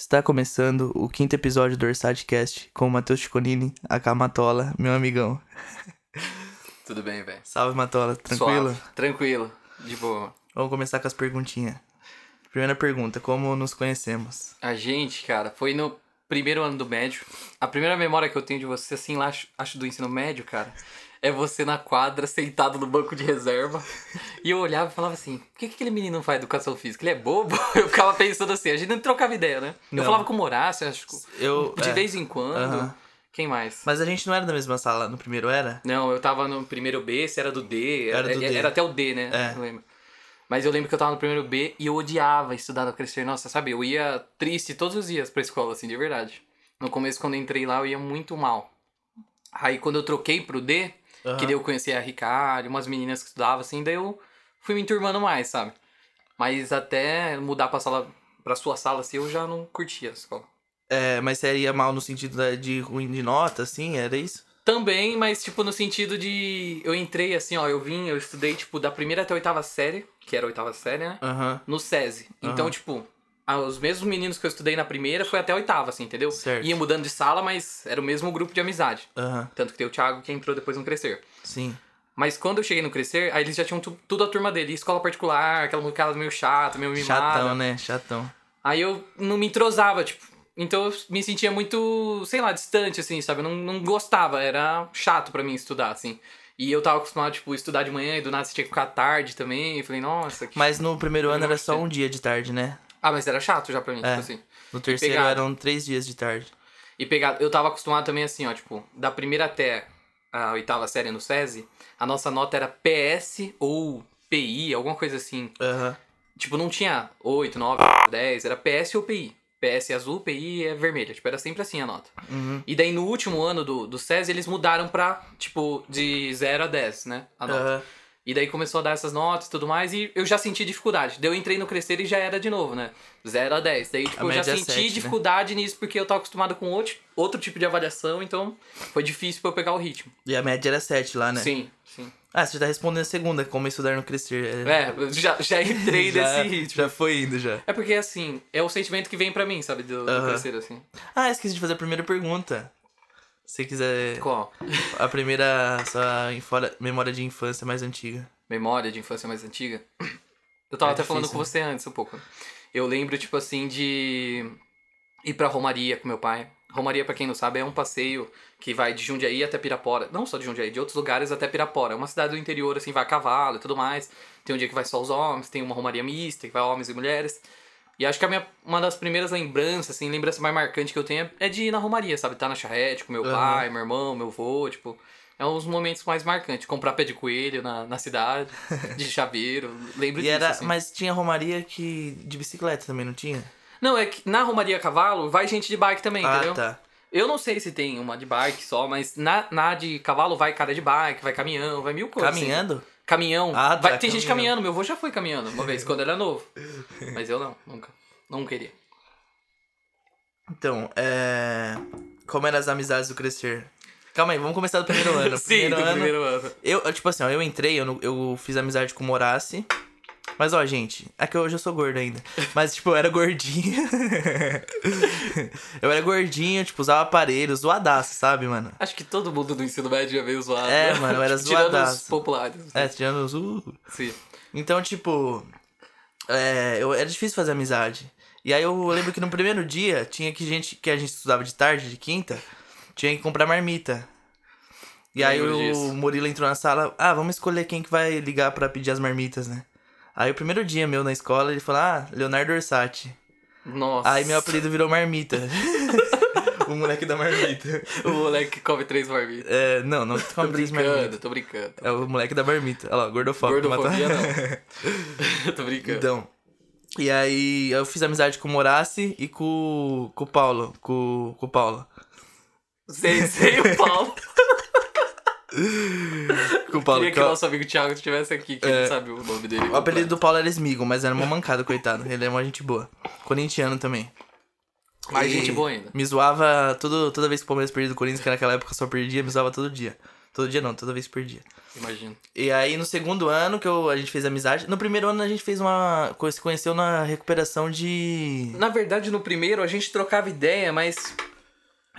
Está começando o quinto episódio do Orsatcast com o Matheus Chiconini, a Camatola, meu amigão. Tudo bem, velho. Salve, Matola, tranquilo? Suave. Tranquilo, de boa. Vamos começar com as perguntinhas. Primeira pergunta, como nos conhecemos? A gente, cara, foi no primeiro ano do médio. A primeira memória que eu tenho de você, assim, lá, acho, acho do ensino médio, cara, é você na quadra, sentado no banco de reserva. E eu olhava e falava assim, por que, que aquele menino não faz educação física? Ele é bobo? Eu ficava pensando assim, a gente não trocava ideia, né? Não. Eu falava com o Horácio, acho que Eu, de é, vez em quando. Quem mais? Mas a gente não era da mesma sala no primeiro, era? Não, eu tava no primeiro B, você era do D. Era do D. era até o D, né? É. Não lembro. Mas eu lembro que eu tava no primeiro B e eu odiava estudar no Crescer. Nossa, sabe? Eu ia triste todos os dias pra escola, assim, de verdade. No começo, quando eu entrei lá, eu ia muito mal. Aí, quando eu troquei pro D, Aham. que daí eu conheci a Ricardo, umas meninas que estudavam, assim, daí eu fui me enturmando mais, sabe? Mas até mudar pra sala, pra sua sala, assim, eu já não curtia a escola. É, mas você ia mal no sentido de ruim de nota, assim, era isso? Também, mas tipo, no sentido de. Eu entrei assim, ó, eu vim, eu estudei, tipo, da primeira até a oitava série, que era a oitava série, né? Aham, No SESI. Então, Aham. tipo, os mesmos meninos que eu estudei na primeira foi até a oitava, assim, entendeu? Certo. Ia mudando de sala, mas era o mesmo grupo de amizade. aham, Tanto que tem o Thiago que entrou depois no Crescer. sim. Mas quando eu cheguei no Crescer, aí eles já tinham tu- tudo a turma dele. Escola particular, aquela molecada meio chata, meio mimada. Chatão, né? Chatão. Aí eu não me entrosava, tipo. Então eu me sentia muito, sei lá, distante, assim, sabe? Eu não, não gostava, era chato pra mim estudar, assim. E eu tava acostumado, tipo, estudar de manhã e do nada você tinha que ficar tarde também. E falei, nossa, que... Mas no primeiro ano era só um dia de tarde, né? Ah, mas era chato já pra mim, É. tipo assim. No terceiro Pegado. eram três dias de tarde. E pegar, eu tava acostumado também assim, ó, tipo, da primeira até a oitava série no SESI, a nossa nota era PS ou PI, alguma coisa assim. Aham. Tipo, não tinha 8, 9, 10, era PS ou PI. PS é azul, PI é vermelha. Tipo, era sempre assim a nota. Uhum. E daí no último ano do, do SESI eles mudaram pra, tipo, de 0 a 10, né? A nota. Aham. E daí começou a dar essas notas e tudo mais, e eu já senti dificuldade. Daí eu entrei no Crescer e já era de novo, né? 0 a 10. Daí, tipo, A eu já é senti sete, né? dificuldade nisso porque eu tava acostumado com outro, outro tipo de avaliação, então foi difícil pra eu pegar o ritmo. E a média era sete lá, né? Sim, sim. Ah, você já tá respondendo a segunda, como estudar no crescer. É, eu já, já entrei já, nesse ritmo. Já foi indo, já. É porque, assim, é o sentimento que vem pra mim, sabe? Do, do Aham. Crescer, assim. Ah, esqueci de fazer a primeira pergunta. Se você quiser. Qual? A primeira. Sua infora- memória de infância mais antiga. memória de infância mais antiga. Eu tava É até falando difícil, com você antes um pouco. Eu lembro, tipo assim, de ir pra Romaria com meu pai. Romaria, pra quem não sabe, é um passeio que vai de Jundiaí até Pirapora. Não só de Jundiaí, de outros lugares até Pirapora. É uma cidade do interior, assim, vai a cavalo e tudo mais. Tem um dia que vai só os homens, tem uma Romaria mista, que vai homens e mulheres. E acho que a minha, uma das primeiras lembranças, assim, lembrança mais marcante que eu tenho é de ir na Romaria, sabe? Tá na charrete com meu Aham. pai, meu irmão, meu avô, tipo... É um dos momentos mais marcantes. Comprar pé de coelho na, na cidade, de chaveiro. Lembro E disso, era. assim. Mas tinha Romaria que. de bicicleta também, não tinha? Não, é que na Romaria Cavalo vai gente de bike também, ah, entendeu? tá. Eu não sei se tem uma de bike só, mas na, na de cavalo vai cara de bike, vai caminhão, vai mil coisas. assim. Caminhão. Ah, tá, Vai- tem gente caminhão. caminhando, meu avô já foi caminhando uma vez, quando era novo. Mas eu não, nunca. Não queria. Então, é. Como eram as amizades do crescer? Calma aí, vamos começar do primeiro ano. Sim, primeiro do ano. primeiro ano. Eu, tipo assim, ó, eu entrei, eu, eu fiz amizade com o Moraci. Mas, ó, gente, é que hoje eu sou gordo ainda. Mas, tipo, eu era gordinho. eu era gordinho, tipo, usava aparelho, zoadaço, sabe, mano? Acho que todo mundo do ensino médio já veio zoado. É, né? mano, eu era Tirando os zoadaço. populares. É, tirando os. Uh. Sim. Então, tipo. É, eu, era difícil fazer amizade. E aí eu lembro que no primeiro dia tinha que gente que a gente estudava de tarde, de quinta, tinha que comprar marmita. E aí o disso. Murilo entrou na sala, ah, vamos escolher quem que vai ligar pra pedir as marmitas, né? Aí o primeiro dia meu na escola, ele falou, ah, Leonardo Orsatti. Nossa. Aí meu apelido virou Marmita. o moleque da marmita. O moleque que come três marmitas. É, não, não Tô come três brincando, marmitas. tô brincando. É o moleque da marmita. Olha lá, gordofóbico. Gordofobia matar. não. tô brincando. Então. E aí eu fiz amizade com o Moraci e com, com o Paulo. Com, com o Paulo. Sei, sei o Paulo. Com o Paulo. Queria que que o nosso amigo Thiago estivesse aqui, que ele sabe o nome dele. o apelido do Paulo era Smigo, mas era uma mancada, coitado. Ele é uma gente boa. Corintiano também. Mais E gente boa ainda. Me zoava todo, toda vez que o Palmeiras perdia do Corinthians, que naquela época só perdia, me zoava todo dia. Todo dia não, toda vez por dia. Imagino. E aí no segundo ano que eu, a gente fez amizade. No primeiro ano a gente fez uma. Se conheceu na recuperação de. Na verdade, no primeiro a gente trocava ideia, mas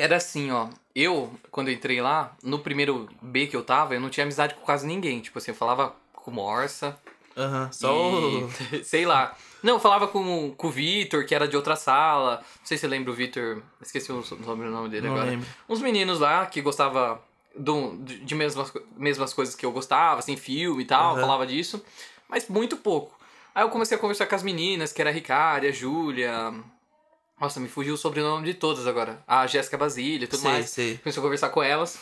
era assim, ó. Eu, quando eu entrei lá, no primeiro B que eu tava, eu não tinha amizade com quase ninguém. Tipo assim, eu falava com o Morsa. Aham, só o. e... Sei lá. Não, eu falava com, com o Vitor, que era de outra sala. Não sei se você lembra o Vitor. Esqueci o sobrenome dele Não agora. lembro. Uns meninos lá que gostava do, de mesmas, mesmas coisas que eu gostava, assim, filme e tal, Aham. falava disso. Mas muito pouco. Aí eu comecei a conversar com as meninas, que era a Ricária, a Júlia. Nossa, me fugiu o sobrenome de todas agora. A Jéssica Basília e tudo sei, mais. sei. Comecei a conversar com elas.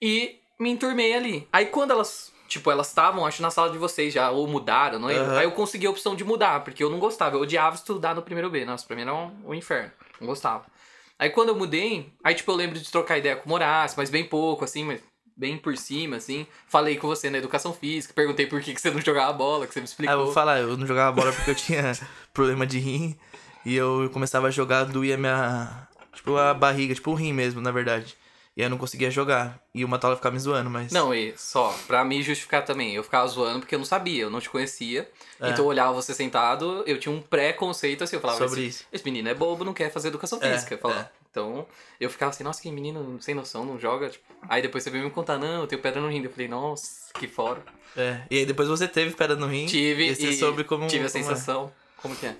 E me enturmei ali. Aí quando elas, tipo, elas estavam, acho, na sala de vocês já, ou mudaram, não lembro. Aham. Aí eu consegui a opção de mudar, porque eu não gostava. Eu odiava estudar no primeiro B. Nossa, pra mim era um, um inferno. Não gostava. Aí quando eu mudei, aí tipo, eu lembro de trocar ideia com o Moraes, mas bem pouco, assim, mas bem por cima, assim. Falei com você na educação física, perguntei por que, que você não jogava bola, que você me Ah, explicou. eu vou falar, eu não jogava bola porque eu tinha problema de rim. E eu começava a jogar, doía minha. Tipo, a barriga, tipo o rim mesmo, na verdade. E aí eu não conseguia jogar. E o Matola ficava me zoando, mas. Não, e só, pra me justificar também, eu ficava zoando porque eu não sabia, eu não te conhecia. É. Então eu olhava você sentado, eu tinha um pré-conceito assim, eu falava Sobre esse, isso. esse menino é bobo, não quer fazer educação É, física. eu falava. é. Então eu ficava assim, nossa, que menino sem noção, não joga. Tipo. Aí depois você veio me contar, não, eu tenho pedra no rim. Eu falei, nossa, que fora. É. E aí depois você teve pedra no rim. Tive e você e soube como. tive a como é. sensação. Como que é?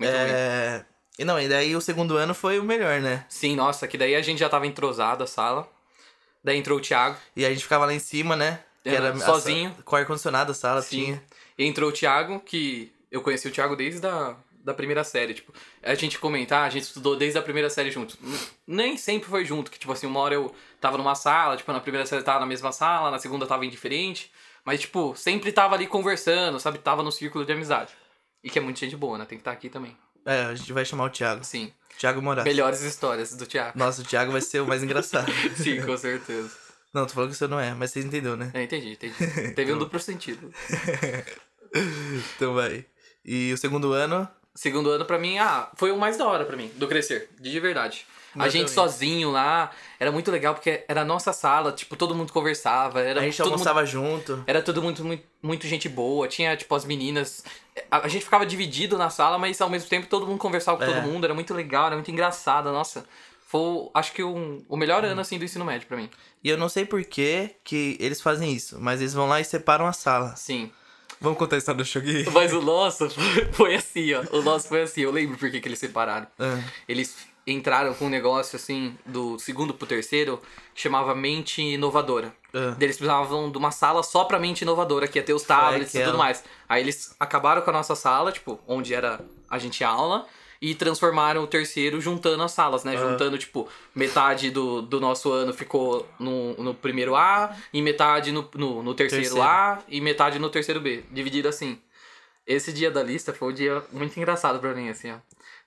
Muito. É. E não, e daí o segundo ano foi o melhor, né? Sim, nossa, que daí a gente já tava entrosado a sala. Daí entrou o Thiago. E a gente ficava lá em cima, né? Que era a sozinho. sa- Com ar-condicionado a sala Sim. tinha. E entrou o Thiago, que eu conheci o Thiago desde a da primeira série, tipo, a gente comentar, a gente estudou desde a primeira série juntos. N- Nem sempre foi junto, que tipo assim, uma hora eu tava numa sala, tipo, na primeira série eu tava na mesma sala, na segunda eu tava indiferente, mas tipo, sempre tava ali conversando, sabe? Tava no círculo de amizade. E que é muita gente boa, né? Tem que estar aqui também. É, a gente vai chamar o Thiago. Sim. Thiago Moraes. Melhores histórias do Thiago. Nossa, o Thiago vai ser o mais engraçado. Sim, com certeza. Não, tô falando que você não é, mas você entendeu, né? É, entendi, entendi. Teve um duplo sentido. Então vai. E o segundo ano. Segundo ano, pra mim, ah, foi o mais da hora pra mim, do crescer, de verdade. A gente também. sozinho lá, era muito legal porque era a nossa sala, tipo, todo mundo conversava, era a gente todo mundo almoçava junto. Era tudo muito, muito, muito gente boa. Tinha, tipo, as meninas. A, a gente ficava dividido na sala, mas ao mesmo tempo todo mundo conversava com É. todo mundo. Era muito legal, era muito engraçado. Nossa, foi, acho que, um, o melhor Uhum. ano, assim, do ensino médio pra mim. E eu não sei por que que eles fazem isso, mas eles vão lá e separam a sala. Sim. Vamos contar a história do Shogi? Mas o nosso foi, foi assim, ó. O nosso foi assim. Eu lembro por que que eles separaram. Ah, Eles entraram com um negócio, assim, do segundo pro terceiro, que chamava Mente Inovadora. ah. Eles precisavam de uma sala só pra mente inovadora, que ia ter os tablets e tudo mais. Aí eles acabaram com a nossa sala, tipo, onde era a gente aula, e transformaram o terceiro juntando as salas, né? Ah. Juntando, tipo, metade do, do nosso ano ficou no, no primeiro A, e metade no, no, no terceiro, Terceiro. A, e metade no terceiro B. Dividido assim. Esse dia da lista foi um dia muito engraçado pra mim, assim, ó.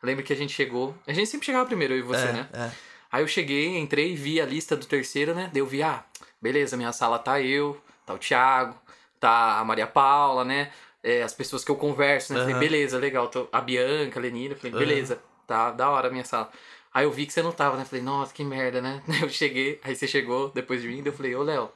Lembro que a gente chegou. A gente sempre chegava primeiro, eu e você, é, né? é. Aí eu cheguei, entrei, vi a lista do terceiro, né? Daí eu vi, ah, beleza, minha sala tá eu, tá o Thiago, tá a Maria Paula, né? É, as pessoas que eu converso, né? Falei, Aham. beleza, legal. Tô, a Bianca, a Lenina, falei, beleza, tá da hora a minha sala. Aí eu vi que você não tava, né? Falei, nossa, que merda, né? Eu cheguei, aí você chegou depois de mim, daí eu falei, ô Léo,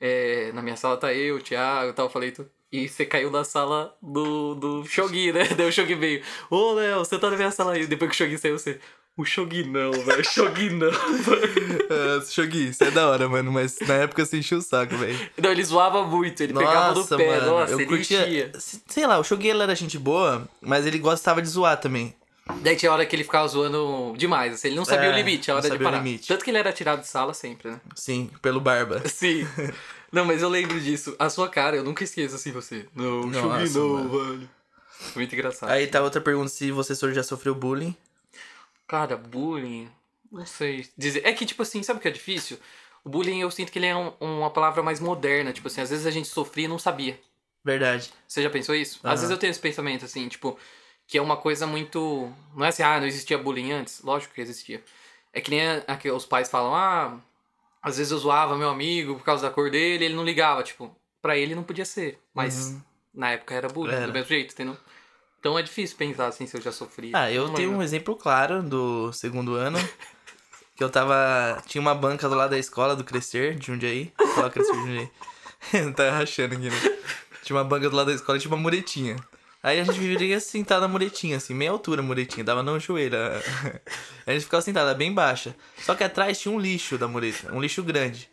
é, na minha sala tá eu, o Thiago e tal, eu falei, tu... E você caiu na sala do, do Shogi, né? Daí o Shogi veio, ô Léo, você tá na minha sala aí. Depois que o Shogi saiu, você... O Shogi não, velho. Shogi não. Ah, Shogi, isso é da hora, mano, mas na época você enchia o saco, velho. Não, ele zoava muito, ele pegava no Nossa, pé, mano, nossa, eu ele curtia. enchia. Sei lá, o Shogi ele era gente boa, mas ele gostava de zoar também. Daí tinha hora que ele ficava zoando demais, assim, ele não sabia É, o limite, a hora de parar. limite. Tanto que ele era tirado de sala sempre, né? Sim, pelo Barba. Sim. Não, mas eu lembro disso. A sua cara, eu nunca esqueço assim você. Não, Nossa, Shogi não, velho. Muito engraçado. Aí tá outra pergunta se você já sofreu bullying. Cara, bullying. Não sei dizer. É que, tipo assim, sabe o que é difícil? O bullying eu sinto que ele é um- uma palavra mais moderna. Tipo assim, às vezes a gente sofria e não sabia. Verdade. Você já pensou isso? Aham. Às vezes eu tenho esse pensamento, assim, tipo, que é uma coisa muito. Não é assim, ah, não existia bullying antes? Lógico que existia. É que nem a, a que os pais falam, ah, às vezes eu zoava meu amigo por causa da cor dele, ele não ligava. Tipo, pra ele não podia ser. Mas Uhum. na época era bullying, Era. do mesmo jeito, entendeu? Então é difícil pensar assim se eu já sofri. Ah, eu Não tenho um exemplo claro do segundo ano. Que eu tava. Tinha uma banca do lado da escola do Crescer, de Jundiaí. Escola Crescer de Jundiaí. tá rachando aqui, né? Tinha uma banca do lado da escola e tinha uma muretinha. Aí a gente vivia sentado na muretinha, assim, meia altura a muretinha, dava no joelho. A gente ficava sentado, era bem baixa. Só que atrás tinha um lixo da mureta, um lixo grande.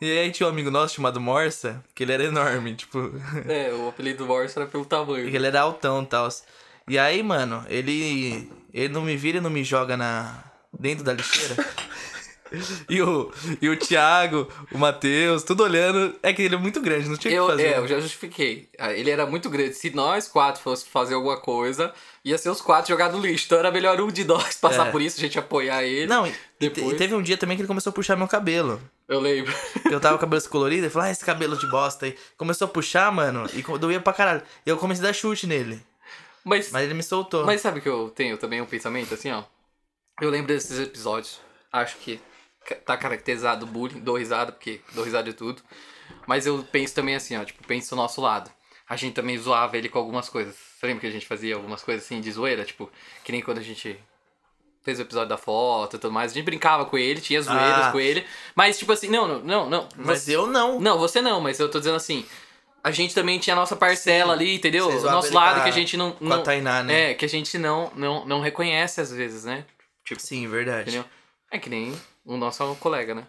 E aí tinha um amigo nosso chamado Morsa, que ele era enorme, tipo. É, o apelido do Morsa era pelo tamanho. Ele era altão e tal. E aí, mano, ele. Ele não me vira e não me joga na. dentro da lixeira. E o, e o Thiago, o Matheus, tudo olhando. É que ele é muito grande, não tinha o Eu, que fazer. é, eu já justifiquei. Ah, Ele era muito grande. Se nós quatro fosse fazer alguma coisa, ia ser os quatro jogar no lixo. Então era melhor um de nós passar É. por isso, a gente apoiar ele. Não, e, e Depois- e teve um dia também que ele começou a puxar meu cabelo. Eu lembro. Eu tava com o cabelo descolorido, ele falou, ah, esse cabelo de bosta aí. Começou a puxar, mano, e doía pra caralho. Eu comecei a dar chute nele. Mas, Mas ele me soltou. mas sabe que eu tenho também um pensamento assim, ó? Eu lembro desses episódios. Acho que tá caracterizado bullying. Dou risada, porque dou risada de tudo. Mas eu penso também assim, ó. Tipo, penso do nosso lado. A gente também zoava ele com algumas coisas. Você lembra que a gente fazia algumas coisas assim de zoeira? Tipo, que nem quando a gente fez o episódio da foto e tudo mais. A gente brincava com ele, tinha zoeiras Ah. com ele. Mas, tipo assim, não, não, não, não. Mas Você- eu não. Não, você não, mas eu tô dizendo assim. A gente também tinha a nossa parcela ali, entendeu? O nosso lado que a gente não. com a não Tainá, né? É, que a gente não, não, não reconhece às vezes, né? Tipo, Sim, verdade. entendeu? É que nem o nosso colega, né?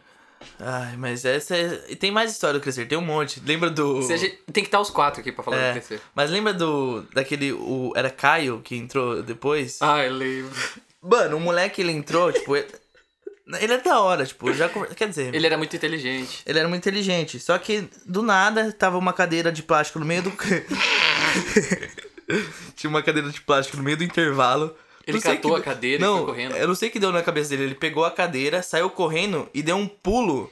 Ai, mas essa é... e Tem mais história do Crescer, tem um monte. Lembra do... Tem que estar os quatro aqui pra falar É, do PC. Mas lembra do... Daquele... O... Era Caio que entrou depois? Ah, eu lembro. Mano, o moleque, ele entrou, tipo... Ele, ele é da hora, tipo, já... Quer dizer... Ele era muito inteligente. Ele era muito inteligente. Só que, do nada, tava uma cadeira de plástico no meio do. Tinha uma cadeira de plástico no meio do intervalo. Ele catou que- a cadeira e não, foi correndo. Eu não sei o que deu na cabeça dele. Ele pegou a cadeira, saiu correndo e deu um pulo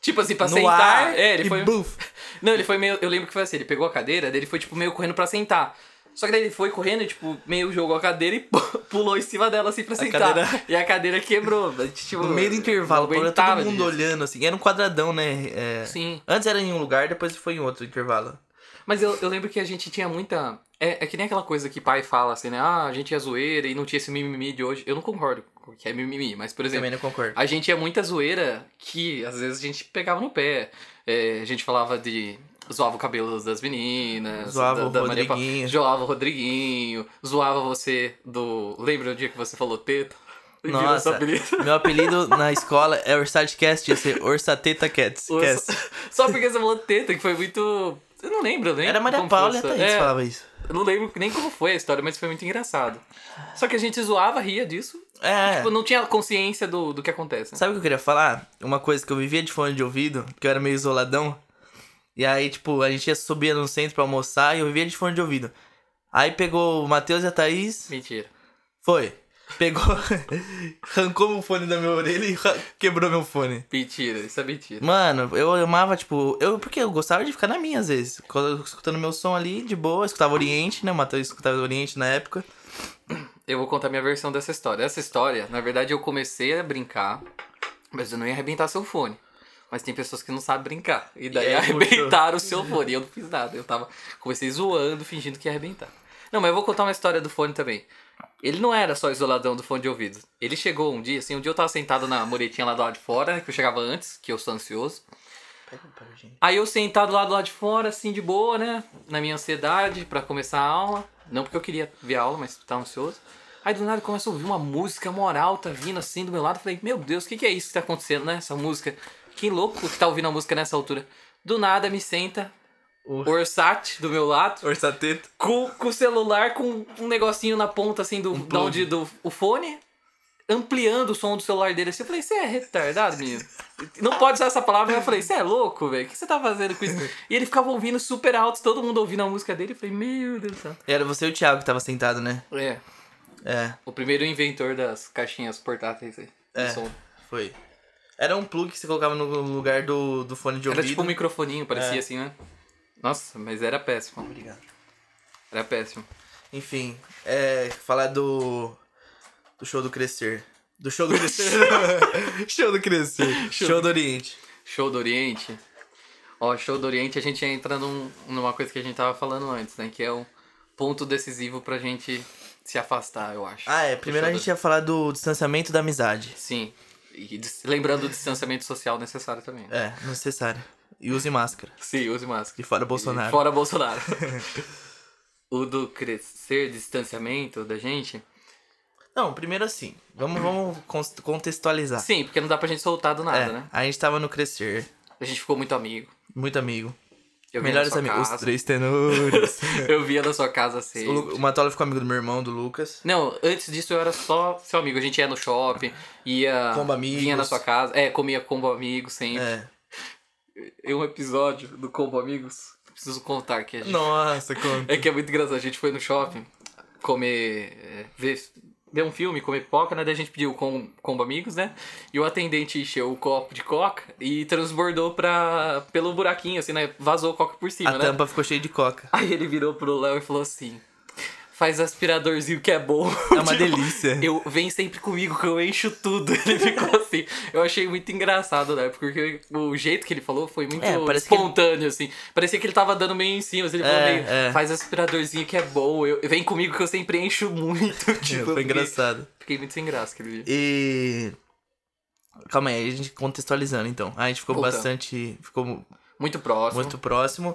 Tipo assim, pra no sentar. ar. é, ele e foi. buf. Não, ele foi meio. Eu lembro que foi assim, ele pegou a cadeira, daí ele foi, tipo, meio correndo pra sentar. Só que daí ele foi correndo e, tipo, meio jogou a cadeira e pulou em cima dela, assim, pra sentar. cadeira- E a cadeira quebrou. Tipo, No meio do intervalo, todo mundo disso. olhando, assim. Era um quadradão, né? É, Sim. Antes era em um lugar, depois foi em outro intervalo. Mas eu, eu lembro que a gente tinha muita. É, é que nem aquela coisa que pai fala assim, né? Ah, a gente é zoeira e não tinha esse mimimi de hoje. Eu não concordo com que é mimimi, mas, por exemplo, Também não concordo. a gente tinha muita zoeira que às vezes a gente pegava no pé. É, a gente falava de. Zoava o cabelo das meninas. Zoava da, o da Maria Pa- Rodriguinho. Zoava o Rodriguinho. Zoava você do. Lembra o dia que você falou teta? Nossa, apelido? meu apelido na escola é Orsatcast, ia ser Orsateta Cats. Só porque você falou teta, que foi muito. Eu não lembro, né? Era Maria Paula e Thaís é, falava isso. Eu não lembro nem como foi a história, mas foi muito engraçado. Só que a gente zoava, ria disso. É. Tipo, não tinha consciência do, do que acontece. Né? Sabe o que eu queria falar? Uma coisa que eu vivia de fone de ouvido, que eu era meio isoladão. E aí, tipo, a gente ia subir no centro pra almoçar e eu vivia de fone de ouvido. Aí pegou o Matheus e a Thaís. Mentira. Foi. Pegou, arrancou o fone da minha orelha e quebrou meu fone. Mentira, isso é mentira. Mano, eu amava, tipo, eu porque eu gostava de ficar na minha às vezes. Escutando meu som ali, de boa, escutava Oriente, né? O Matheus escutava Oriente na época. Eu vou contar minha versão dessa história. Essa história, na verdade, eu comecei a brincar, mas eu não ia arrebentar seu fone. Mas tem pessoas que não sabem brincar. E daí E arrebentaram o seu fone. E eu não fiz nada. Eu tava. Comecei zoando, fingindo que ia arrebentar. Não, mas eu vou contar uma história do fone também. Ele não era só isoladão do fone de ouvido. Ele chegou um dia, assim, um dia eu tava sentado na muretinha lá do lado de fora, né, que eu chegava antes, que eu sou ansioso. Aí eu sentado lá do lado de fora, assim, de boa, né? Na minha ansiedade pra começar a aula. Não porque eu queria ver a aula, mas tava ansioso. Aí do nada começa a ouvir uma música moral, tá vindo assim do meu lado. Falei, meu Deus, o que, que é isso que tá acontecendo, né? Essa música. Que louco que tá ouvindo a música nessa altura. Do nada me senta O- Orsat do meu lado, Orsateta. com, com o celular com um negocinho na ponta, assim, do, da onde do o fone, ampliando o som do celular dele assim. Eu falei, você é retardado, menino? Não pode usar essa palavra, eu falei, você é louco, velho? O que você tá fazendo com isso? E ele ficava ouvindo super alto, todo mundo ouvindo a música dele. Eu falei, meu Deus do céu. Era você e o Thiago que tava sentado, né? É, É, o primeiro inventor das caixinhas portáteis aí. de É. som. foi. Era um plug que você colocava no lugar do, do fone de Era ouvido. tipo um microfoninho, parecia É. assim, né? Nossa, mas era péssimo. Obrigado. Era péssimo. Enfim, é. Falar do. Do show do Crescer. Do show do Crescer. show do Crescer. Show, do Oriente. Show do Oriente. Ó, show do Oriente a gente entra num, numa coisa que a gente tava falando antes, né? Que é um ponto decisivo pra gente se afastar, eu acho. Ah, é. Primeiro a show do- gente ia falar do distanciamento da amizade. Sim. E lembrando o distanciamento social necessário também. É, necessário. E use máscara. Sim, use máscara. E fora Bolsonaro. Fora Bolsonaro. o do crescer, distanciamento da gente. Não, primeiro assim. Vamos, vamos contextualizar. Sim, porque não dá pra gente soltar do nada, é, né? A gente tava no Crescer. A gente ficou muito amigo. Muito amigo. Eu Melhores amigos. Os três tenores. Eu via na sua casa sempre. o, o Matola ficou amigo do meu irmão, do Lucas. Não, antes disso eu era só seu amigo. A gente ia no shopping, ia. Combo amigos. Vinha na sua casa. É, comia combo amigos sempre. É. E um episódio do Combo Amigos. Preciso contar aqui. A gente... Nossa, conta. É que é muito engraçado. A gente foi no shopping comer. é, ver, ver um filme, comer pipoca, né? Daí a gente pediu com, combo amigos, né? E o atendente encheu o copo de coca e transbordou pra, pelo buraquinho, assim, né? Vazou a coca por cima, A né? tampa ficou cheia de coca. Aí ele virou pro Léo e falou assim: faz aspiradorzinho que é bom. É uma delícia. Eu vem sempre comigo que eu encho tudo. Ele ficou assim. Eu achei muito engraçado, né? Porque o jeito que ele falou foi muito É, espontâneo, assim. Parecia que ele tava dando meio em cima. assim, Ele falou É, meio, é. faz aspiradorzinho que é bom. Eu, vem comigo que eu sempre encho muito. tipo, Foi fiquei- engraçado. Fiquei muito sem graça aquele dia. E. Calma aí, a gente contextualizando então. A gente ficou Voltando. bastante. Ficou Muito próximo. muito próximo.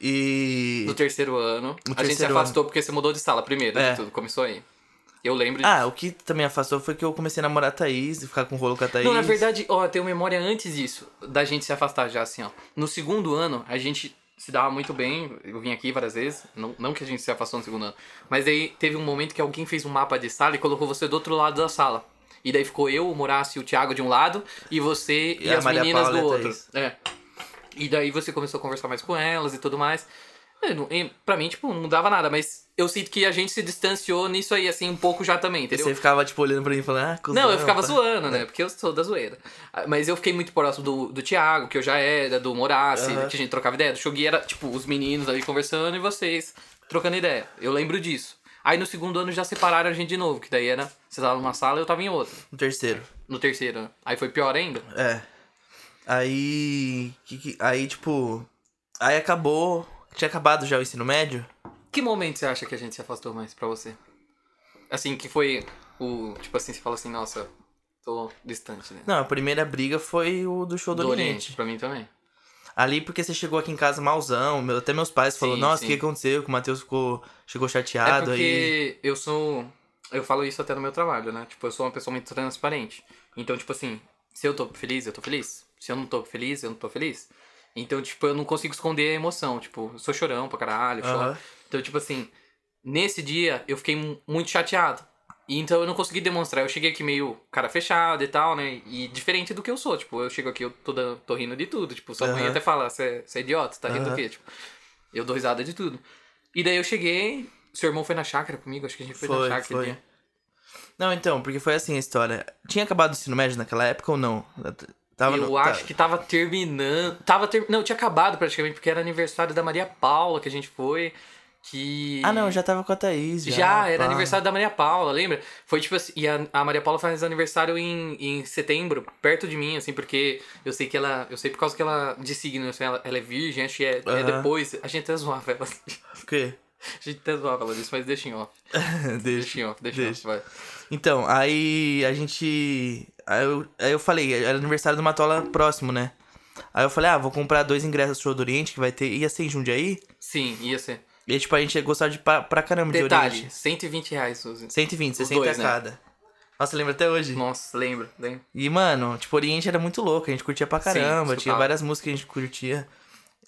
E. No terceiro ano. No a gente se terceiro afastou porque você mudou de sala primeiro É. de tudo. Começou aí. Eu lembro de Ah, o que também afastou foi que eu comecei a namorar a Thaís e ficar com rolo com a Thaís. Não, na verdade, ó, eu tenho memória antes disso, da gente se afastar já, assim, ó. No segundo ano, a gente se dava muito bem, eu vim aqui várias vezes, não, não que a gente se afastou no segundo ano, mas aí teve um momento que alguém fez um mapa de sala e colocou você do outro lado da sala. E daí ficou eu, o Moracio e o Thiago de um lado, e você e, E as Maria meninas Paula do outro. É. E daí você começou a conversar mais com elas e tudo mais. É, e pra mim, tipo, não mudava nada, mas eu sinto que a gente se distanciou nisso aí, assim, um pouco já também, E entendeu? você ficava, tipo, olhando pra mim e falando, ah, cuzão, Não, eu ficava pá. zoando, né? Porque eu sou da zoeira. Ah, Mas eu fiquei muito próximo do, do Thiago, que eu já era, do Moraci, Aham. que a gente trocava ideia. Do Shogui era, tipo, os meninos ali conversando e vocês trocando ideia. Eu lembro disso. Aí no segundo ano já separaram a gente de novo, que daí era. Você tava numa sala e eu tava em outra. No terceiro. No terceiro. né? Aí foi pior ainda. É. Aí. que- que- aí, tipo. Aí acabou. Tinha acabado já o ensino médio. Que momento você acha que a gente se afastou mais pra você? Assim, que foi o. Tipo assim, você fala assim, nossa, tô distante, né? Não, a primeira briga foi o do show do, Do Oriente. Oriente, pra mim também. Ali porque você chegou aqui em casa malzão. meu- até meus pais falaram, nossa, o que aconteceu? Que o Matheus ficou, chegou É chateado aí. porque eu sou. Eu falo isso até no meu trabalho, né? Tipo, eu sou uma pessoa muito transparente. Então, tipo assim, se eu tô feliz, eu tô feliz. Se eu não tô feliz, eu não tô feliz. Então, tipo, eu não consigo esconder a emoção. Tipo, eu sou chorão pra caralho, choro. Aham. Então, tipo assim, nesse dia eu fiquei mu- muito chateado. E então eu não consegui demonstrar. Eu cheguei aqui meio cara fechado e tal, né? E diferente do que eu sou. Tipo, eu chego aqui, eu tô, tô rindo de tudo. Tipo, sua mãe Aham. até fala, você é- você idiota, tá rindo do Aham. quê? Tipo, eu dou risada de tudo. E daí eu cheguei, seu irmão foi na chácara comigo, acho que a gente foi, Foi, na chácara foi. Não, então, porque foi assim a história. Tinha acabado o ensino médio naquela época ou não? Tava eu no- acho tá- que tava terminando. Tava ter... Não, tinha acabado praticamente, porque era aniversário da Maria Paula que a gente foi. Que. Ah, não, já tava com a Thaís. Já, Já, era pá. aniversário da Maria Paula, lembra? Foi tipo assim, e a, a Maria Paula faz aniversário em, em setembro, perto de mim, assim, porque eu sei que ela. Eu sei por causa que ela. De signo, assim, ela, ela é virgem, acho que é, é Aham. depois. A gente até zoava ela. O quê? A gente até zoava ela disso, mas deixa em off. deixa. Deixa em off, deixa, em Deixa. off, vai. Então, aí a gente. Aí eu, aí eu falei, era aniversário do Matola próximo, né? Aí eu falei, ah, vou comprar dois ingressos do show do Oriente, que vai ter. Ia ser em Jundiaí. Sim, ia ser. E tipo, a gente ia gostar de pra, pra caramba de Detalhe, Oriente. 120 reais, Suzy. 120, Os 60 dois, né? cada. Nossa, lembra até hoje? Nossa, lembra, lembra. E, mano, tipo, Oriente era muito louco, a gente curtia pra Sim, caramba, tinha escutava. várias músicas que a gente curtia.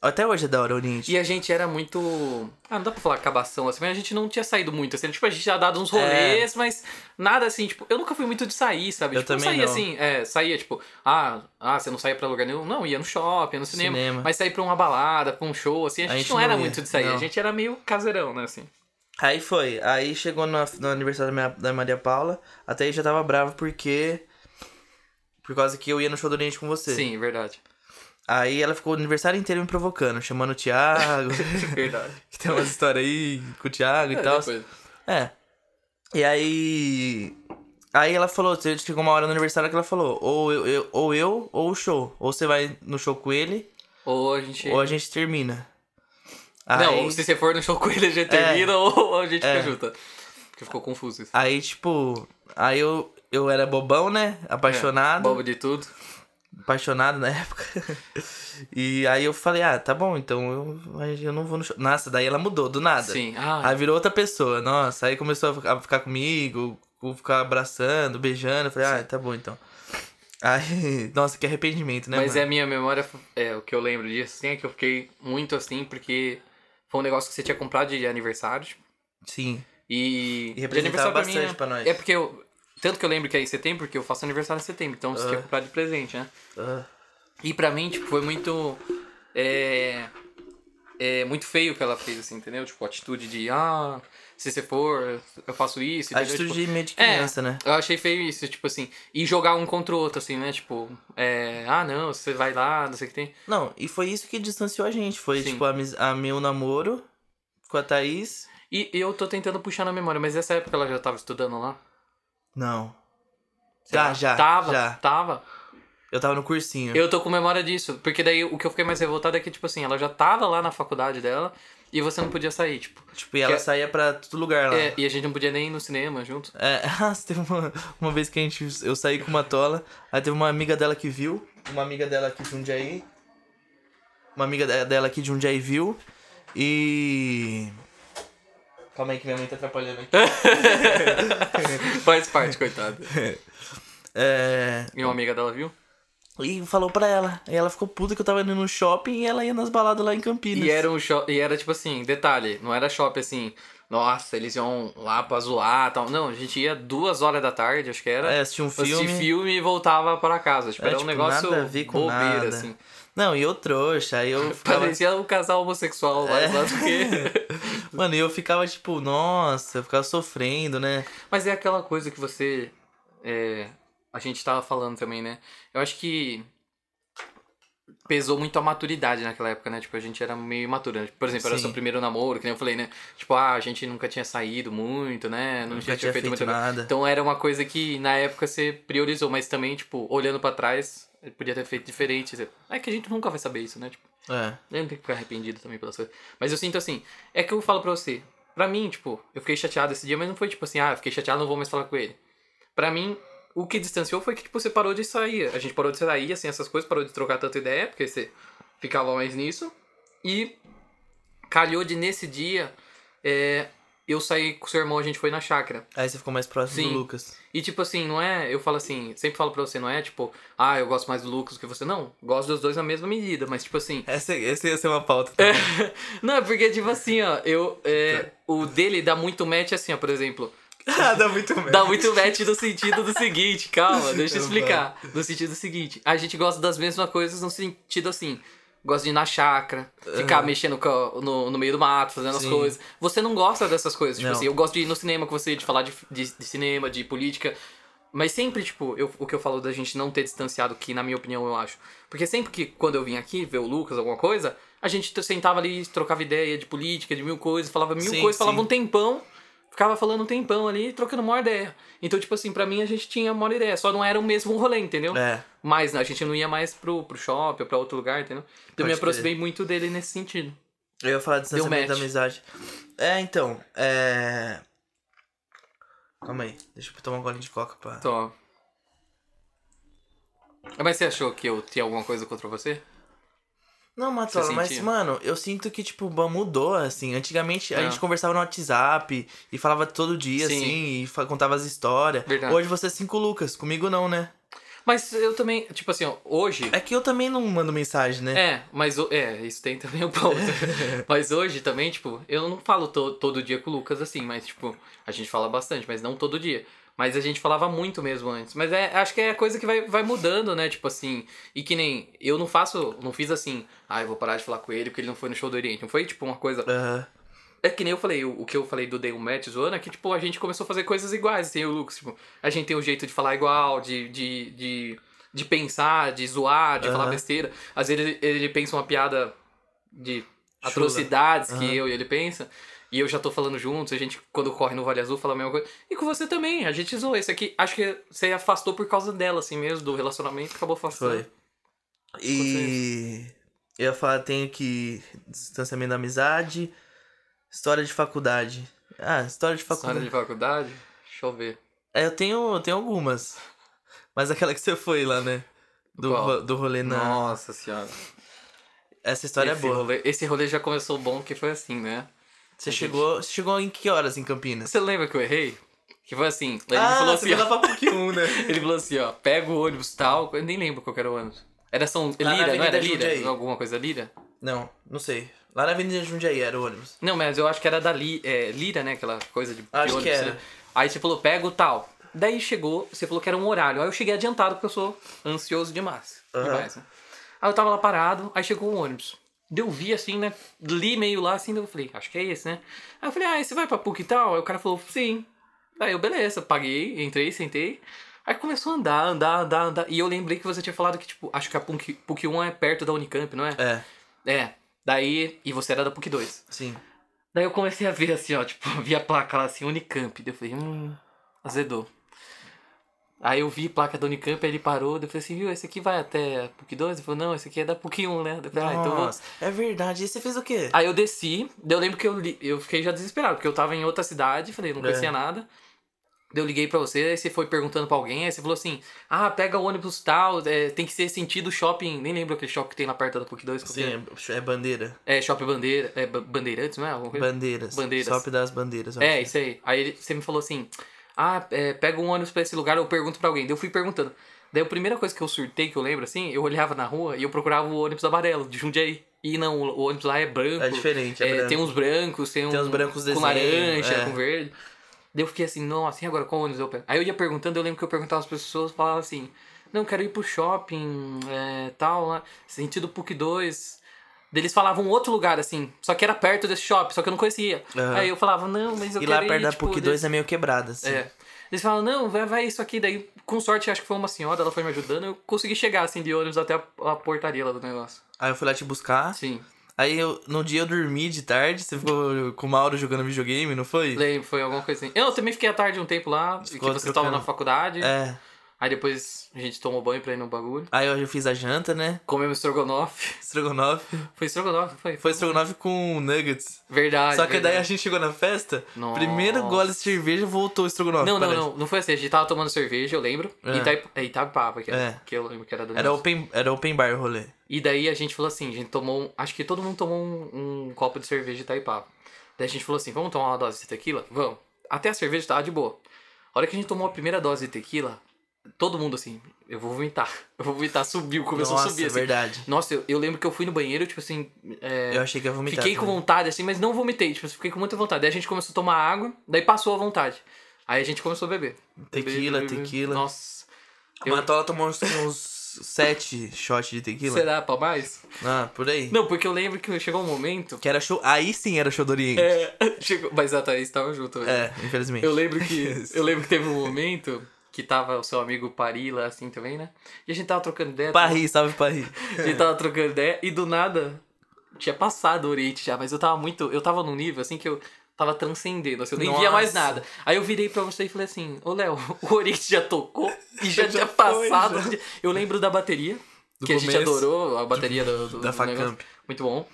Até hoje é da hora Oriente. E a gente era muito. Ah, não dá pra falar cabação assim, mas a gente não tinha saído muito. Assim, tipo, a gente já dado uns rolês, mas nada assim, tipo, eu nunca fui muito de sair, sabe? É. Eu tipo, também saía não. assim, é, saía, tipo, ah, ah, você não saía pra lugar nenhum. Não, ia no shopping, ia no cinema. Cinema. Mas sair pra uma balada, pra um show, assim, a, gente, não, era ia, muito de sair. A não. gente era meio caseirão, né, assim. Aí foi, aí chegou no, no aniversário da, minha- da Maria Paula, até aí já tava bravo porque. Por causa que eu ia no show do Oriente com você. Sim, verdade. Aí ela ficou o aniversário inteiro me provocando, chamando o Thiago, Verdade. que tem umas histórias aí com o Thiago e É, tal. depois. É. E aí. Aí ela falou, chegou uma hora no aniversário que ela falou, ou eu, eu- ou eu, ou o show. Ou você vai no show com ele, Ou a gente. ou a gente termina. Não, Aí- se você for no show com ele, a gente termina ou a gente É. fica junto. Porque ficou confuso isso. Aí, tipo, aí eu. eu era bobão, né? Apaixonado. Bobo de tudo. Apaixonado na época. e aí eu falei, ah, tá bom, então eu, eu não vou no show. Nossa, daí ela mudou, do nada. Sim. Ah, Aí virou outra pessoa, nossa. Aí começou a ficar- comigo, ficar abraçando, beijando. Eu falei, ah, tá bom então. Aí, nossa, que arrependimento, né? mas é mano? a minha memória, é o que eu lembro disso, assim, é que eu fiquei muito assim, porque foi um negócio que você tinha comprado de aniversário, tipo, Sim. e... E de representava aniversário pra bastante né? pra nós. É porque eu... Tanto que eu lembro que é em setembro, porque eu faço aniversário em setembro, então você Ah. tinha comprado de presente, né? Ah, E pra mim, tipo, foi muito. É. É muito feio o que ela fez, assim, entendeu? Tipo, a atitude de, ah, se você for, eu faço isso. entendeu? atitude Tipo, de meio de é, criança, né? Eu achei feio isso, tipo assim. E jogar um contra o outro, assim, né? Tipo, é, ah, não, você vai lá, não sei o que tem. Não, e foi isso que distanciou a gente. Foi, Sim. tipo, a, a meu namoro com a Thaís. E eu tô tentando puxar na memória, mas essa época ela já tava estudando lá? Não. Será? Já, já. Tava, Já. tava. Eu tava no cursinho. Eu tô com memória disso, porque daí o que eu fiquei mais revoltado é que, tipo assim, ela já tava lá na faculdade dela e você não podia sair, tipo. Tipo, e ela Que- saía pra todo lugar lá. É, e a gente não podia nem ir no cinema junto. É, nossa, teve uma, uma vez que a gente, eu saí com uma tola, aí teve uma amiga dela que viu, uma amiga dela aqui de Jundiaí, uma amiga de- dela aqui de Jundiaí viu, e... Calma aí que minha mãe tá atrapalhando aqui. Faz parte, coitado. É, E uma amiga dela viu? e falou pra ela, e ela ficou puta que eu tava indo no shopping e ela ia nas baladas lá em Campinas. E era um shopping. E era tipo assim, detalhe, não era shopping assim, nossa, eles iam lá pra zoar e tal. Não, a gente ia duas horas da tarde, acho que era. É, assistir um filme. Assistir filme e voltava para casa. Tipo, É, era um tipo, negócio nada a ver com bobeira, nada. assim. Não, e eu trouxa, aí eu ficava... Parecia um casal homossexual lá, É. lá do que. Mano, e eu ficava tipo, nossa, eu ficava sofrendo, né? Mas é aquela coisa que você. é, a gente tava falando também, né? Eu acho que pesou muito a maturidade naquela época, né? Tipo, a gente era meio imaturo. né? Por exemplo, era Sim. seu primeiro namoro, que nem eu falei, né? Tipo, ah, a gente nunca tinha saído muito, né? Não Nunca tinha, tinha feito muita coisa. nada. Então era uma coisa que na época você priorizou, mas também, tipo, olhando pra trás, podia ter feito diferente. É que a gente nunca vai saber isso, né? Tipo, É. eu não tenho que ficar arrependido também pelas coisas. Mas eu sinto assim, é que eu falo pra você. Pra mim, tipo, eu fiquei chateado esse dia, mas não foi tipo assim, ah, eu fiquei chateado, não vou mais falar com ele. Pra mim, o que distanciou foi que, tipo, você parou de sair. A gente parou de sair, assim, essas coisas, parou de trocar tanta ideia, porque você ficava mais nisso. E calhou de nesse dia, é, eu saí com o seu irmão, a gente foi na chácara. Aí você ficou mais próximo Sim. do Lucas. E tipo assim, não é. Eu falo assim, sempre falo pra você, não é tipo, ah, eu gosto mais do Lucas do que você. Não, gosto dos dois na mesma medida, mas tipo assim. Essa, essa ia ser uma pauta. É, não, é porque, tipo assim, ó, eu. é, o dele dá muito match assim, ó, por exemplo. Ah, Dá muito merda. Dá muito match no sentido do seguinte, calma, deixa eu Eu explicar. No sentido do seguinte, a gente gosta das mesmas coisas no sentido assim. Gosta de ir na chácara, ficar mexendo co- no, no meio do mato, fazendo as Sim. coisas. Você não gosta dessas coisas. Tipo Não. assim, eu gosto de ir no cinema com você, de falar de, de, de cinema, de política. Mas sempre, tipo, eu, o que eu falo da gente não ter distanciado, que na minha opinião eu acho. Porque sempre que, quando eu vim aqui ver o Lucas, alguma coisa, a gente sentava ali, trocava ideia de política, de mil coisas, falava mil Sim, coisas, falava sim. um tempão, ficava falando um tempão ali, trocando uma ideia. Então, tipo assim, pra mim a gente tinha uma ideia, só não era o mesmo rolê, entendeu? É. Mas a gente não ia mais pro, pro shopping ou pra outro lugar, entendeu? Então eu me Pode aproximei muito dele nesse sentido. Eu ia falar de distanciamento da amizade. É, então, é. Calma aí, deixa eu tomar um golinho de coca pra. Tô. Mas você achou que eu tinha alguma coisa contra você? Não, Matola, mas, mano, eu sinto que, tipo, mudou, assim. Antigamente a É. gente conversava no WhatsApp e falava todo dia, Sim. assim, e contava as histórias. Verdade. Hoje você é cinco Lucas, comigo não, né? Mas eu também, tipo assim, hoje. É que eu também não mando mensagem, né? É, mas o- é, isso tem também um ponto. mas hoje também, tipo, eu não falo to- todo dia com o Lucas assim, mas tipo, a gente fala bastante, mas não todo dia. Mas a gente falava muito mesmo antes. Mas é, acho que é coisa que vai, vai mudando, né? Tipo assim, e que nem eu não faço, não fiz assim, ah, eu vou parar de falar com ele porque ele não foi no show do Oriente. Não foi tipo uma coisa. É que nem eu falei, o, o que eu falei do Day um Match zoando é que, tipo, a gente começou a fazer coisas iguais, assim, o Lucas, tipo, a gente tem um jeito de falar igual, de, de, de, de pensar, de zoar, de falar Aham. besteira. Às vezes ele, ele pensa uma piada de Chula. atrocidades que eu e ele pensa, e eu já tô falando juntos, a gente, quando corre no Vale Azul, fala a mesma coisa. E com você também, a gente zoou. Esse aqui, acho que você afastou por causa dela, assim mesmo, do relacionamento, acabou afastando. Foi. E eu ia falar, tem aqui distanciamento da amizade, história de faculdade. Ah, história de faculdade. História de faculdade? Deixa eu ver. É, eu tenho, eu tenho algumas. Mas aquela que você foi lá, né? Do, ro- do rolê na. Nossa senhora. Essa história esse é boa. Rolê, esse rolê já começou bom, que foi assim, né? Você chegou, chegou em que horas em Campinas? Você lembra que eu errei? Que foi assim. Ele ah, falou assim, ó, pra 1, né? Ele falou assim, ó, pega o ônibus tal. Eu nem lembro qual que era o ônibus. Era São Lá na Lira, não era Lira? Jundiaí. Alguma coisa Lira? Não, não sei. Lá na Avenida Jundiaí era o ônibus. Não, mas eu acho que era da Li, é, Lira, né? Aquela coisa de, de Acho ônibus. que era. né? Aí você falou, pega o tal. Daí chegou, você falou que era um horário. Aí eu cheguei adiantado porque eu sou ansioso demais. Aham. demais né? Aí eu tava lá parado, aí chegou um ônibus. Daí eu vi assim, né? Li meio lá assim, daí eu falei, acho que é esse, né? Aí eu falei, ah, esse vai pra PUC e tal? Aí o cara falou, sim. Aí eu, beleza, paguei, entrei, sentei. Aí começou a andar, andar, andar, andar. E eu lembrei que você tinha falado que, tipo, acho que a PUC, PUC 1 é perto da Unicamp, não é? É, É. Daí, e você era da PUC 2. sim. Daí eu comecei a ver assim, ó, tipo, vi a placa lá assim, Unicamp. Daí eu falei, hum, azedou. Aí eu vi placa da Unicamp, aí ele parou, eu falei assim, viu, esse aqui vai até a PUC 2? Ele falou, não, esse aqui é da PUC 1, né? Eu falei, ah, então vou... Nossa, é verdade. E você fez o quê? Aí eu desci, eu lembro que eu, li- eu fiquei já desesperado, porque eu tava em outra cidade, falei, não conhecia É. nada. Eu liguei pra você, aí você foi perguntando pra alguém, aí você falou assim, ah, pega o ônibus tal, é, tem que ser sentido shopping, nem lembro aquele shopping que tem lá perto da PUC 2. qual que Sim, é, é bandeira. É, é shopping bandeira, é Ba- bandeirantes, não é? Bandeiras. Bandeiras. Shop das bandeiras. É, acho. isso aí. Aí você me falou assim: ah, é, pega um ônibus pra esse lugar, eu pergunto pra alguém. Daí eu fui perguntando. Daí a primeira coisa que eu surtei, que eu lembro, assim, eu olhava na rua e eu procurava o ônibus amarelo, de Jundiaí. E não, o ônibus lá é branco. É diferente, é É, branco. tem uns brancos, tem, Tem uns brancos com desenho, laranja, é. com verde. Daí eu fiquei assim, nossa, e agora qual ônibus eu pego? Aí eu ia perguntando, eu lembro que eu perguntava às pessoas, falava assim, não, quero ir pro shopping, é, tal, lá, sentido PUC 2. Eles falavam outro lugar, assim, só que era perto desse shopping, só que eu não conhecia. Aham. Aí eu falava, não, mas eu E quero lá perto ir, da tipo, PUC 2 é meio quebrada, assim. é. Eles falam, não, vai, vai isso aqui. Daí, com sorte, acho que foi uma senhora, ela foi me ajudando. Eu consegui chegar, assim, de ônibus até a, a portaria lá do negócio. Aí eu fui lá te buscar. Sim. Aí eu, no dia eu dormi de tarde, você ficou com o Mauro jogando videogame, não foi? Lembro, foi alguma coisa assim. Eu também fiquei à tarde um tempo lá, que Ficou você estava na faculdade. É. Aí depois a gente tomou banho pra ir no bagulho. Aí eu fiz a janta, né? Comemos estrogonofe. Estrogonofe. Foi estrogonofe, foi? Foi estrogonofe com nuggets. Verdade. Só que daí a verdade. gente chegou na festa, Nossa. primeiro gole de cerveja voltou o estrogonofe. Não, não, não. Não foi assim. A gente tava tomando cerveja, eu lembro. É. Itaip... É Itapava, que, era, É. que eu lembro que era do Era open, era open bar o rolê. E daí a gente falou assim, a gente tomou, acho que todo mundo tomou um, um copo de cerveja de Itaipava. Daí a gente falou assim, vamos tomar uma dose de tequila? Vamos. Até a cerveja tava de boa. A hora que a gente tomou a primeira dose de tequila, todo mundo assim, eu vou vomitar. Eu vou vomitar, subiu, começou Nossa, a subir assim. verdade. Nossa, eu, eu lembro que eu fui no banheiro, tipo assim, é, Eu achei que ia vomitar. fiquei com também. vontade assim, mas não vomitei, tipo, fiquei com muita vontade. Daí a gente começou a tomar água, daí passou a vontade. Aí a gente começou a beber. Tequila, Beber, beber. tequila. Nossa. A Matola tomou uns, uns sete shots de tequila. Será pra mais? Ah, por aí. Não, porque eu lembro que chegou um momento Que era show. Aí sim era show do Oriente. É, chegou, mas a Thaís tava junto. velho. É, infelizmente. Eu lembro que eu lembro que teve um momento que tava o seu amigo Pari lá assim também, né? E a gente tava trocando ideia. Paris, salve Paris. A gente tava trocando ideia e do nada tinha passado o Oriente já, mas eu tava muito, eu tava num nível assim que eu tava transcendendo, assim, eu nem via mais Nossa. nada. Aí eu virei pra você e falei assim: "Ô Léo, o Oriente já tocou e já, Já tinha foi, passado". já. Eu lembro da bateria Do que a gente começo, adorou, a bateria do, do da Facamp. Muito bom.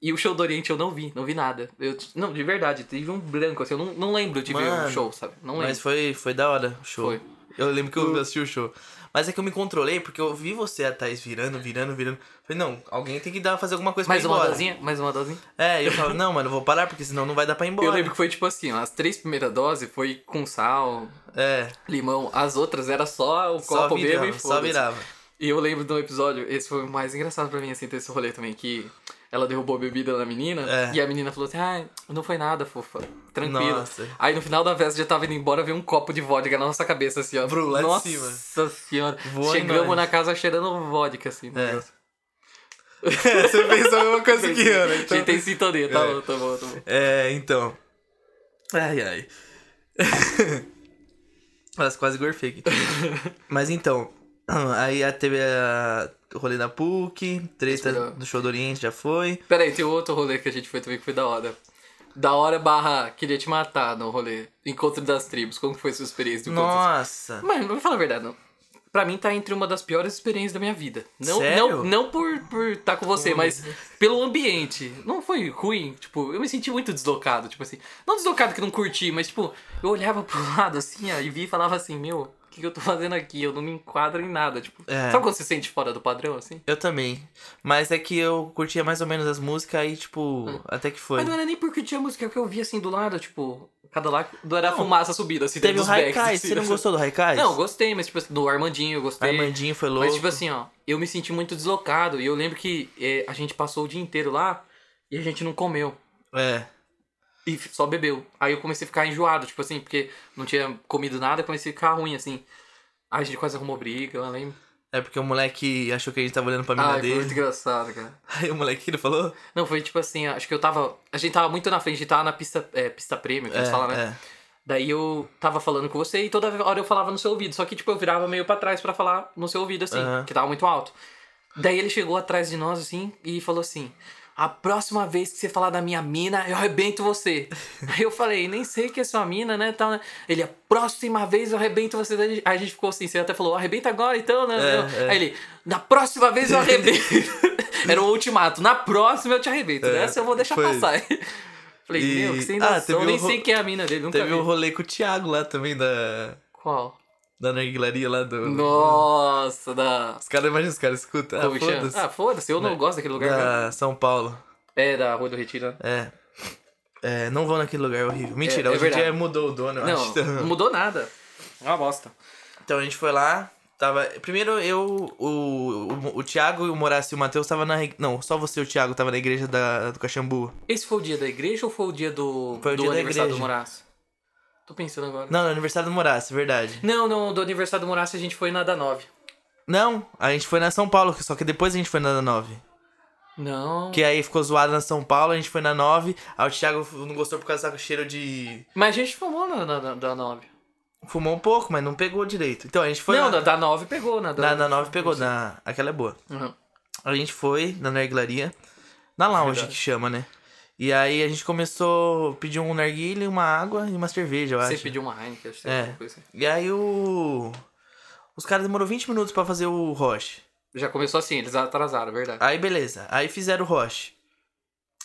E o show do Oriente eu não vi, não vi nada. Eu, não, de verdade, tive um branco, assim, eu não, não lembro de ver Mano, o show, sabe? Não lembro. Mas foi, foi da hora o show. Foi. Eu lembro que eu assisti o show. Mas é que eu me controlei porque eu vi você a Thaís virando, virando, virando. Falei, não, alguém tem que dar, fazer alguma coisa Mais pra ir uma embora. dosinha? Mais uma dosinha? É, e eu falo, não, mano, eu vou parar porque senão não vai dar pra ir embora. Eu lembro que foi tipo assim, ó, as três primeiras doses foi com sal, É, limão. As outras era só o só copo mesmo virava, e só foda-se. virava. E eu lembro de um episódio, esse foi o mais engraçado pra mim, assim, ter esse rolê também, que ela derrubou a bebida na menina, É. e a menina falou assim, ah, não foi nada, fofa, tranquilo. Nossa. Aí no final da festa já tava indo embora, veio um copo de vodka na nossa cabeça, assim, ó. Bru, lá de nossa cima. senhora. Voou em Chegamos nós. na casa cheirando vodka, assim, É. você pensou a mesma coisa que eu, né? A gente tem sintonia, tá É. bom, tá bom, tá bom. É, então. Ai, ai. Nossa, quase gorfei aqui. Mas então, aí a- teve a, o rolê da PUC, treta do show do Oriente já foi. Pera aí, tem outro rolê que a gente foi também que foi da hora. Da hora barra queria te matar no rolê. Encontro das tribos. Como que foi a sua experiência de encontro das Nossa. Mas não vou falar a verdade, não. Pra mim tá entre uma das piores experiências da minha vida. Não, Sério? não, não por por estar com você, mas pelo ambiente. Não foi ruim, tipo, eu me senti muito deslocado, tipo assim, não deslocado que não curti, mas tipo, eu olhava pro lado assim, ó, e vi e falava assim, meu, o que, que eu tô fazendo aqui? Eu não me enquadro em nada, tipo. É. Sabe quando você se sente fora do padrão assim? Eu também. Mas é que eu curtia mais ou menos as músicas aí, tipo, até que foi. Mas não era nem porque tinha música que eu via assim do lado, tipo, cada lado era Não. fumaça subida, assim, Teve o Haikai, assim. você não gostou do Haikai? Não, gostei, mas tipo assim, do Armandinho eu gostei. Armandinho foi louco. Mas tipo assim, ó, eu me senti muito deslocado. E eu lembro que eh, a gente passou o dia inteiro lá e a gente não comeu. É. E só bebeu. Aí eu comecei a ficar enjoado, tipo assim, porque não tinha comido nada, comecei a ficar ruim, assim. Aí a gente quase arrumou briga, eu lembro. É porque o moleque achou que a gente tava olhando pra mina Ai, foi muito dele. engraçado, cara. Aí o moleque ele falou? Não, foi tipo assim, acho que eu tava. A gente tava muito na frente, a gente tava na pista, é, pista prêmio, que É, eles falam, né? é. Daí eu tava falando com você e toda hora eu falava no seu ouvido. Só que, tipo, eu virava meio pra trás pra falar no seu ouvido, assim, Aham. que tava muito alto. Daí ele chegou atrás de nós, assim, e falou assim: A próxima vez que você falar da minha mina, eu arrebento você. Aí eu falei, nem sei que é sua mina, né? Tal, né? Ele, a próxima vez eu arrebento você. Daí a gente ficou assim, você até falou, arrebenta agora então, né? É, é. Aí ele, na próxima vez eu arrebento. Era um ultimato, na próxima eu te arrebento. É, Nessa eu vou deixar foi passar. Falei, E- meu, que sem Ah, noção, teve nem o ro- sei quem é a mina dele, nunca Teve vi. um rolê com o Thiago lá também, da, Qual? Da narguilaria lá do... Nossa, da. Os caras, imagina, os caras escutam. Ah, foda-se. Ah, foda-se, eu não Da- gosto daquele lugar. da São Paulo. É, da Rua do Retiro. né? É. É, não vou naquele lugar, é horrível. Mentira, É- é hoje em dia mudou o dono, eu acho. Não, não mudou nada. É uma bosta. Então a gente foi lá, tava. Primeiro eu, o, o, o Thiago, o Moraes e o Matheus tava na. Não, só você e o Thiago tava na igreja da, do Caxambu. Esse foi o dia da igreja ou foi o dia do, Foi o do dia da aniversário do igreja. Tô pensando agora. Não, no aniversário do Moraes, verdade. Não, não, do aniversário do Moraes a gente foi na da 9. Não, a gente foi na São Paulo, só que depois a gente foi na da 9. Não. Que aí ficou zoado na São Paulo, a gente foi na 9. Aí o Thiago não gostou por causa do cheiro de. Mas a gente fumou na, na, na da 9. Fumou um pouco, mas não pegou direito. Então a gente foi. não, na, da, da 9 pegou, na, na 9 pegou, na, aquela é boa. Uhum. A gente foi na narguilaria. Na lounge Verdade. que chama, né? E aí a gente começou a pedir um narguilha, uma água e uma cerveja, eu Você acho. pediu uma Heineken, acho que É. alguma coisa assim. E aí o. Os caras demorou 20 minutos pra fazer o roche. Já começou assim, eles atrasaram, verdade. Aí beleza. Aí fizeram o roche.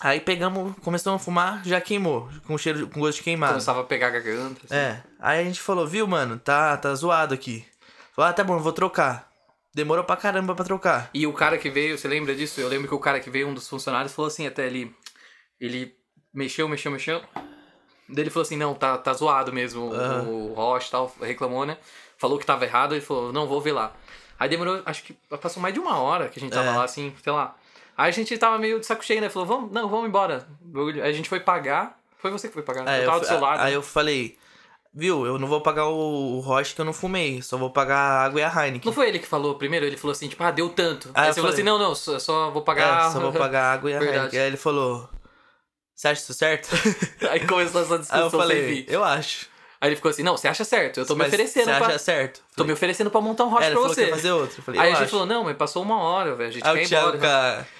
Aí pegamos, começamos a fumar, já queimou. Com cheiro, com gosto de queimado. Começava a pegar a garganta. assim. É. Aí a gente falou, viu, mano, tá, tá zoado aqui. Falou, ah, tá bom, vou trocar. Demorou pra caramba pra trocar. E o cara que veio, você lembra disso? Eu lembro que o cara que veio, um dos funcionários, falou assim, até ele. Ele mexeu, mexeu, mexeu. Daí ele falou assim, não, tá, tá zoado mesmo o- Aham. o Roche e tal, reclamou, né? Falou que tava errado, ele falou, não, vou ver lá. Aí demorou, acho que passou mais de uma hora que a gente tava É. lá, assim, sei lá. Aí a gente tava meio de saco cheio, né? Falou, vamos, não, vamos embora. Aí a gente foi pagar. Foi você que foi pagar? Aí eu tava eu, do seu lado. aí eu falei, viu, eu não vou pagar o, roche que eu não fumei, só vou pagar a água e a Heineken. Não foi ele que falou primeiro? Ele falou assim, tipo, ah, deu tanto. Ah, Aí eu você falou falei- assim, não, não, só, só vou pagar. É, só vou pagar a água e a Verdade. Heineken. Aí ele falou, você acha isso certo? Aí começou essa Aí discussão eu sem falei, eu acho. Aí ele ficou assim, não, você acha certo, eu tô me Mas oferecendo Você pra... acha certo? Tô me oferecendo pra montar um rocha É, pra que você. ia fazer outro. Eu falei, Aí eu a gente acho. falou, não, mas passou uma hora, velho, a gente Aí quer o Thiago embora.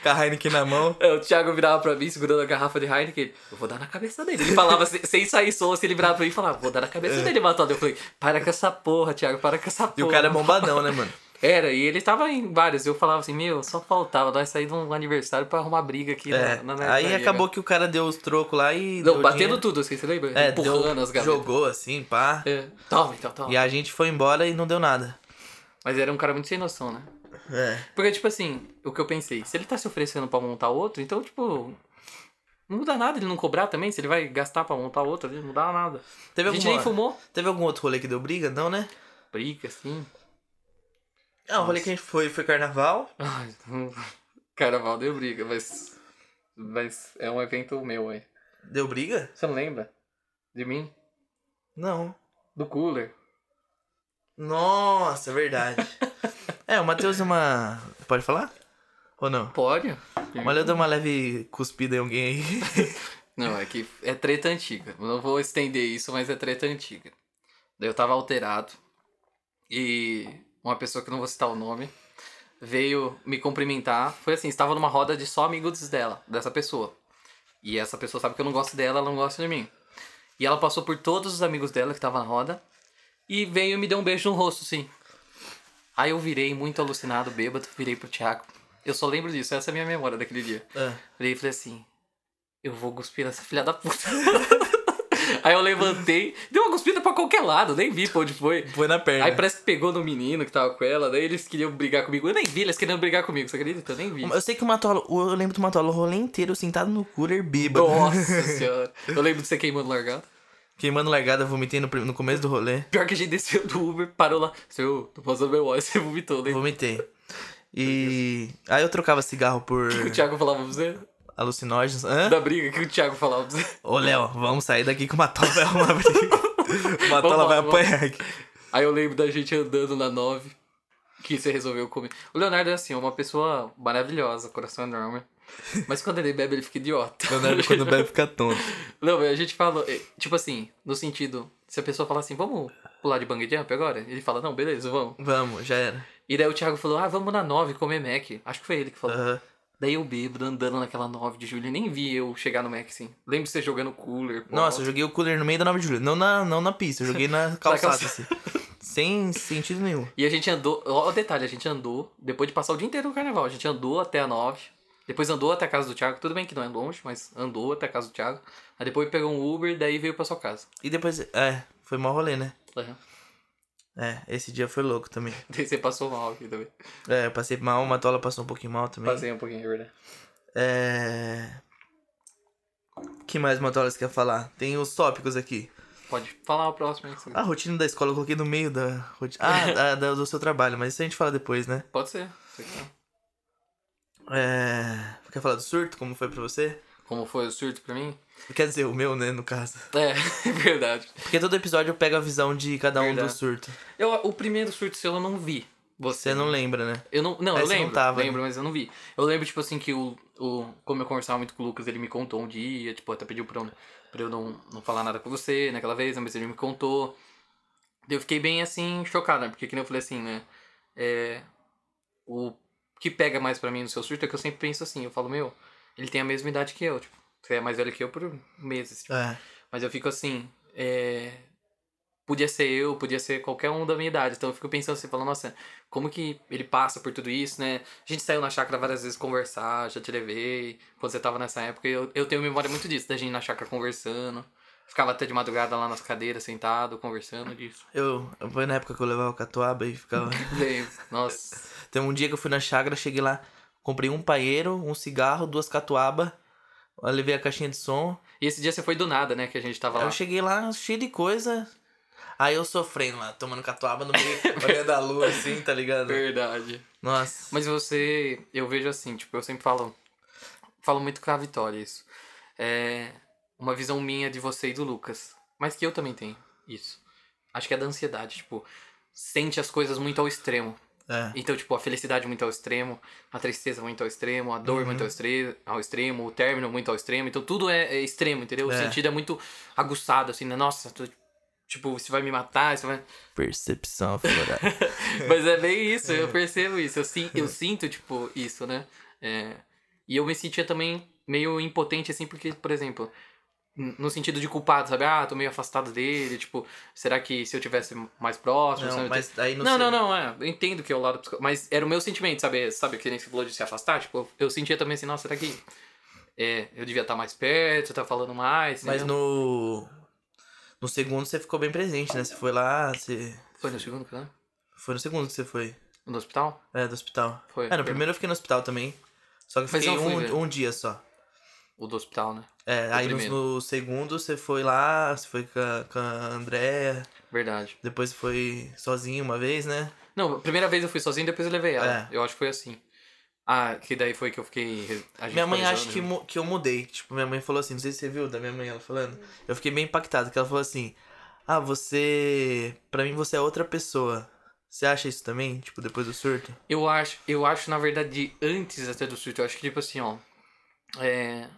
com a, com a Heineken na mão. É, O Thiago virava pra mim, segurando a garrafa de Heineken, ele, eu vou dar na cabeça dele. Ele falava sem, sair som, assim, ele virava pra mim e falava, vou dar na cabeça dele, Matado. Eu falei, para com essa porra, Thiago, para com essa porra. É. E o cara é bombadão, né, mano? Era, e ele tava em vários. Eu falava assim, meu, só faltava nós sair de um aniversário pra arrumar briga aqui É. na, na Aí na- acabou que o cara deu os trocos lá e. Não, batendo dinheiro. tudo, assim, você lembra? É, Empurrando deu, as gavetas. jogou assim, pá. É. Toma, então, toma. E a gente foi embora e não deu nada. Mas era um cara muito sem noção, né? É. Porque, tipo assim, o que eu pensei, se ele tá se oferecendo pra montar outro, então, tipo. Não muda nada ele não cobrar também, se ele vai gastar pra montar outro não muda nada. Teve a gente alguma- nem fumou. Teve algum outro rolê que deu briga? Não, né? Briga, assim. Ah, o rolê que a gente foi foi carnaval. Carnaval deu briga, mas. Mas é um evento meu aí. Deu briga? Você não lembra? De mim? Não. Do cooler. Nossa, verdade. é, o Matheus deu uma. Pode falar? Ou não? Pode? O Matheus deu uma leve cuspida em alguém aí. Não, é que é treta antiga. Eu não vou estender isso, mas é treta antiga. Daí eu tava alterado. E uma pessoa que não vou citar o nome veio me cumprimentar. Foi assim, estava numa roda de só amigos dela, dessa pessoa. E essa pessoa sabe que eu não gosto dela, ela não gosta de mim. E ela passou por todos os amigos dela que estavam na roda e veio e me deu um beijo no rosto, sim. Aí eu virei muito alucinado, bêbado, virei pro Thiago. Eu só lembro disso, essa é a minha memória daquele dia. Ah, Virei e falei assim: Eu vou cuspir nessa filha da puta. Aí eu levantei, deu uma cuspida pra qualquer lado, nem vi pra onde foi. foi na perna. Aí parece que pegou no menino que tava com ela, daí eles queriam brigar comigo. Eu nem vi, eles queriam brigar comigo, você acredita? Eu nem vi. Eu sei que o Matola, eu lembro do Matola o rolê inteiro sentado no cooler bêbado. Nossa senhora. Eu lembro de você queimando largado. Queimando largada, vomitei no, no começo do rolê. Pior que a gente desceu do Uber, parou lá. Seu, tô passando meu óleo, você vomitou, né? Vomitei. E. Aí eu trocava cigarro por O que o Thiago falava pra você? Alucinógenos. Hã? Da briga, que o Thiago falava pra você? Ô, Léo, vamos sair daqui que o Matola vai arrumar briga. O Matola vai vamos. apanhar aqui. Aí eu lembro da gente andando na 9, que você resolveu comer. O Leonardo é assim, uma pessoa maravilhosa, coração enorme. Mas quando ele bebe, ele fica idiota. Leonardo, quando bebe, fica tonto. Não, a gente fala, eh, tipo assim, no sentido, se a pessoa fala assim, vamos pular de bang jump agora? Ele fala, não, beleza, vamos. Vamos, já era. E daí o Thiago falou, ah, vamos na 9 comer Mac. Acho que foi ele que falou. Aham. Daí eu bêbado, andando naquela 9 de julho, nem vi eu chegar no Mac, assim. Lembro de você jogando cooler. pô. Nossa, eu joguei o cooler no meio da 9 de julho. Não na, não na pista, eu joguei na calçada, assim. Sem sentido nenhum. E a gente andou, ó o detalhe, a gente andou, depois de passar o dia inteiro no carnaval, a gente andou até a 9, depois andou até a casa do Thiago, tudo bem que não é longe, mas andou até a casa do Thiago. Aí depois pegou um Uber, daí veio pra sua casa. E depois, é, foi mal rolê, né? Uhum. É, esse dia foi louco também. Você passou mal aqui também. É, eu passei mal, o Matola passou um pouquinho mal também. Passei um pouquinho, é verdade. É. O que mais Matola você quer falar? Tem os tópicos aqui. Pode falar o próximo aí. A rotina da escola eu coloquei no meio da rotina. Ah, da- do seu trabalho, mas isso a gente fala depois, né? Pode ser. sei lá. É. Quer falar do surto? Como foi pra você? Como foi o surto pra mim? Quer dizer, o meu, né, no caso. É, é verdade. Porque todo episódio eu pego a visão de cada um do Verdade. surto. Eu, o primeiro surto seu eu não vi. Você não lembra, né? Eu não, não, É, eu você não lembro, tava, né? lembro, mas eu não vi. Eu lembro, tipo assim, que o, o... Como eu conversava muito com o Lucas, ele me contou um dia, tipo, até pediu pra eu, pra eu não, não falar nada com você naquela vez, né, mas ele me contou. Eu fiquei bem, assim, chocado, né, porque que nem eu falei assim, né, é... O que pega mais pra mim no seu surto é que eu sempre penso assim, eu falo, meu, ele tem a mesma idade que eu, tipo, você é mais velho que eu por meses, tipo, É. mas eu fico assim, é... Podia ser eu, podia ser qualquer um da minha idade. Então eu fico pensando assim, falando, nossa, como que ele passa por tudo isso, né? A gente saiu na chácara várias vezes conversar, já te levei, quando você tava nessa época. Eu, eu tenho memória muito disso, da gente na chácara conversando. Ficava até de madrugada lá nas cadeiras, sentado, conversando disso. Eu, foi na época que eu levava o catuaba e ficava. Lembro. Nossa. Tem um dia que eu fui na chácara, cheguei lá, comprei um paeiro, um cigarro, duas catuaba, eu levei a caixinha de som. E esse dia você foi do nada, né? Que a gente tava lá. eu cheguei lá cheio de coisa. Aí eu sofrendo lá, tomando catuaba no meio, olhando a lua assim, tá ligado? Verdade. Nossa. Mas você, eu vejo assim, tipo, eu sempre falo, falo muito com a Vitória isso. É uma visão minha de você e do Lucas. Mas que eu também tenho isso. Acho que é da ansiedade, tipo, sente as coisas muito ao extremo. É. Então, tipo, a felicidade muito ao extremo, a tristeza muito ao extremo, a dor Uhum. muito ao, estre ao extremo, o término muito ao extremo. Então, tudo é, é extremo, entendeu? O É. sentido é muito aguçado, assim, né? Nossa, tu- tipo, você vai me matar, você vai... Percepção aflorada. Mas é bem isso, eu percebo isso. Eu, sin- eu sinto, tipo, isso, né? É, e eu me sentia também meio impotente, assim, porque, por exemplo, no sentido de culpado, sabe? Ah, tô meio afastado dele, tipo, será que se eu tivesse mais próximo... Não, mas aí não Não, não, não, é. Eu entendo que é o lado psico... Mas era o meu sentimento, sabe? Sabe que nem você falou de se afastar? Tipo, eu sentia também assim, nossa, será que... É, eu devia estar mais perto, você tá falando mais. Mas no. No segundo você ficou bem presente, né? Você foi lá, você. Foi no segundo, né? Foi no segundo que você foi. No hospital? É, do hospital. Foi. É, no primeiro eu fiquei no hospital também. Só que eu fiquei eu fui, um, um dia só. O do hospital, né? É, O aí no, no segundo você foi lá, você foi com a, com a Andréia, Verdade. depois você foi sozinho uma vez, né? Não, a primeira vez eu fui sozinho, depois eu levei ela. É. Eu acho que foi assim. Ah, que daí foi que eu fiquei. a gente Minha mãe acha que, que eu mudei. Tipo, minha mãe falou assim, não sei se você viu da minha mãe ela falando. Eu fiquei bem impactado, que ela falou assim, ah, você. Pra mim você é outra pessoa. Você acha isso também? Tipo, depois do surto? Eu acho, eu acho, na verdade, antes até do surto, eu acho que, tipo assim, ó. É.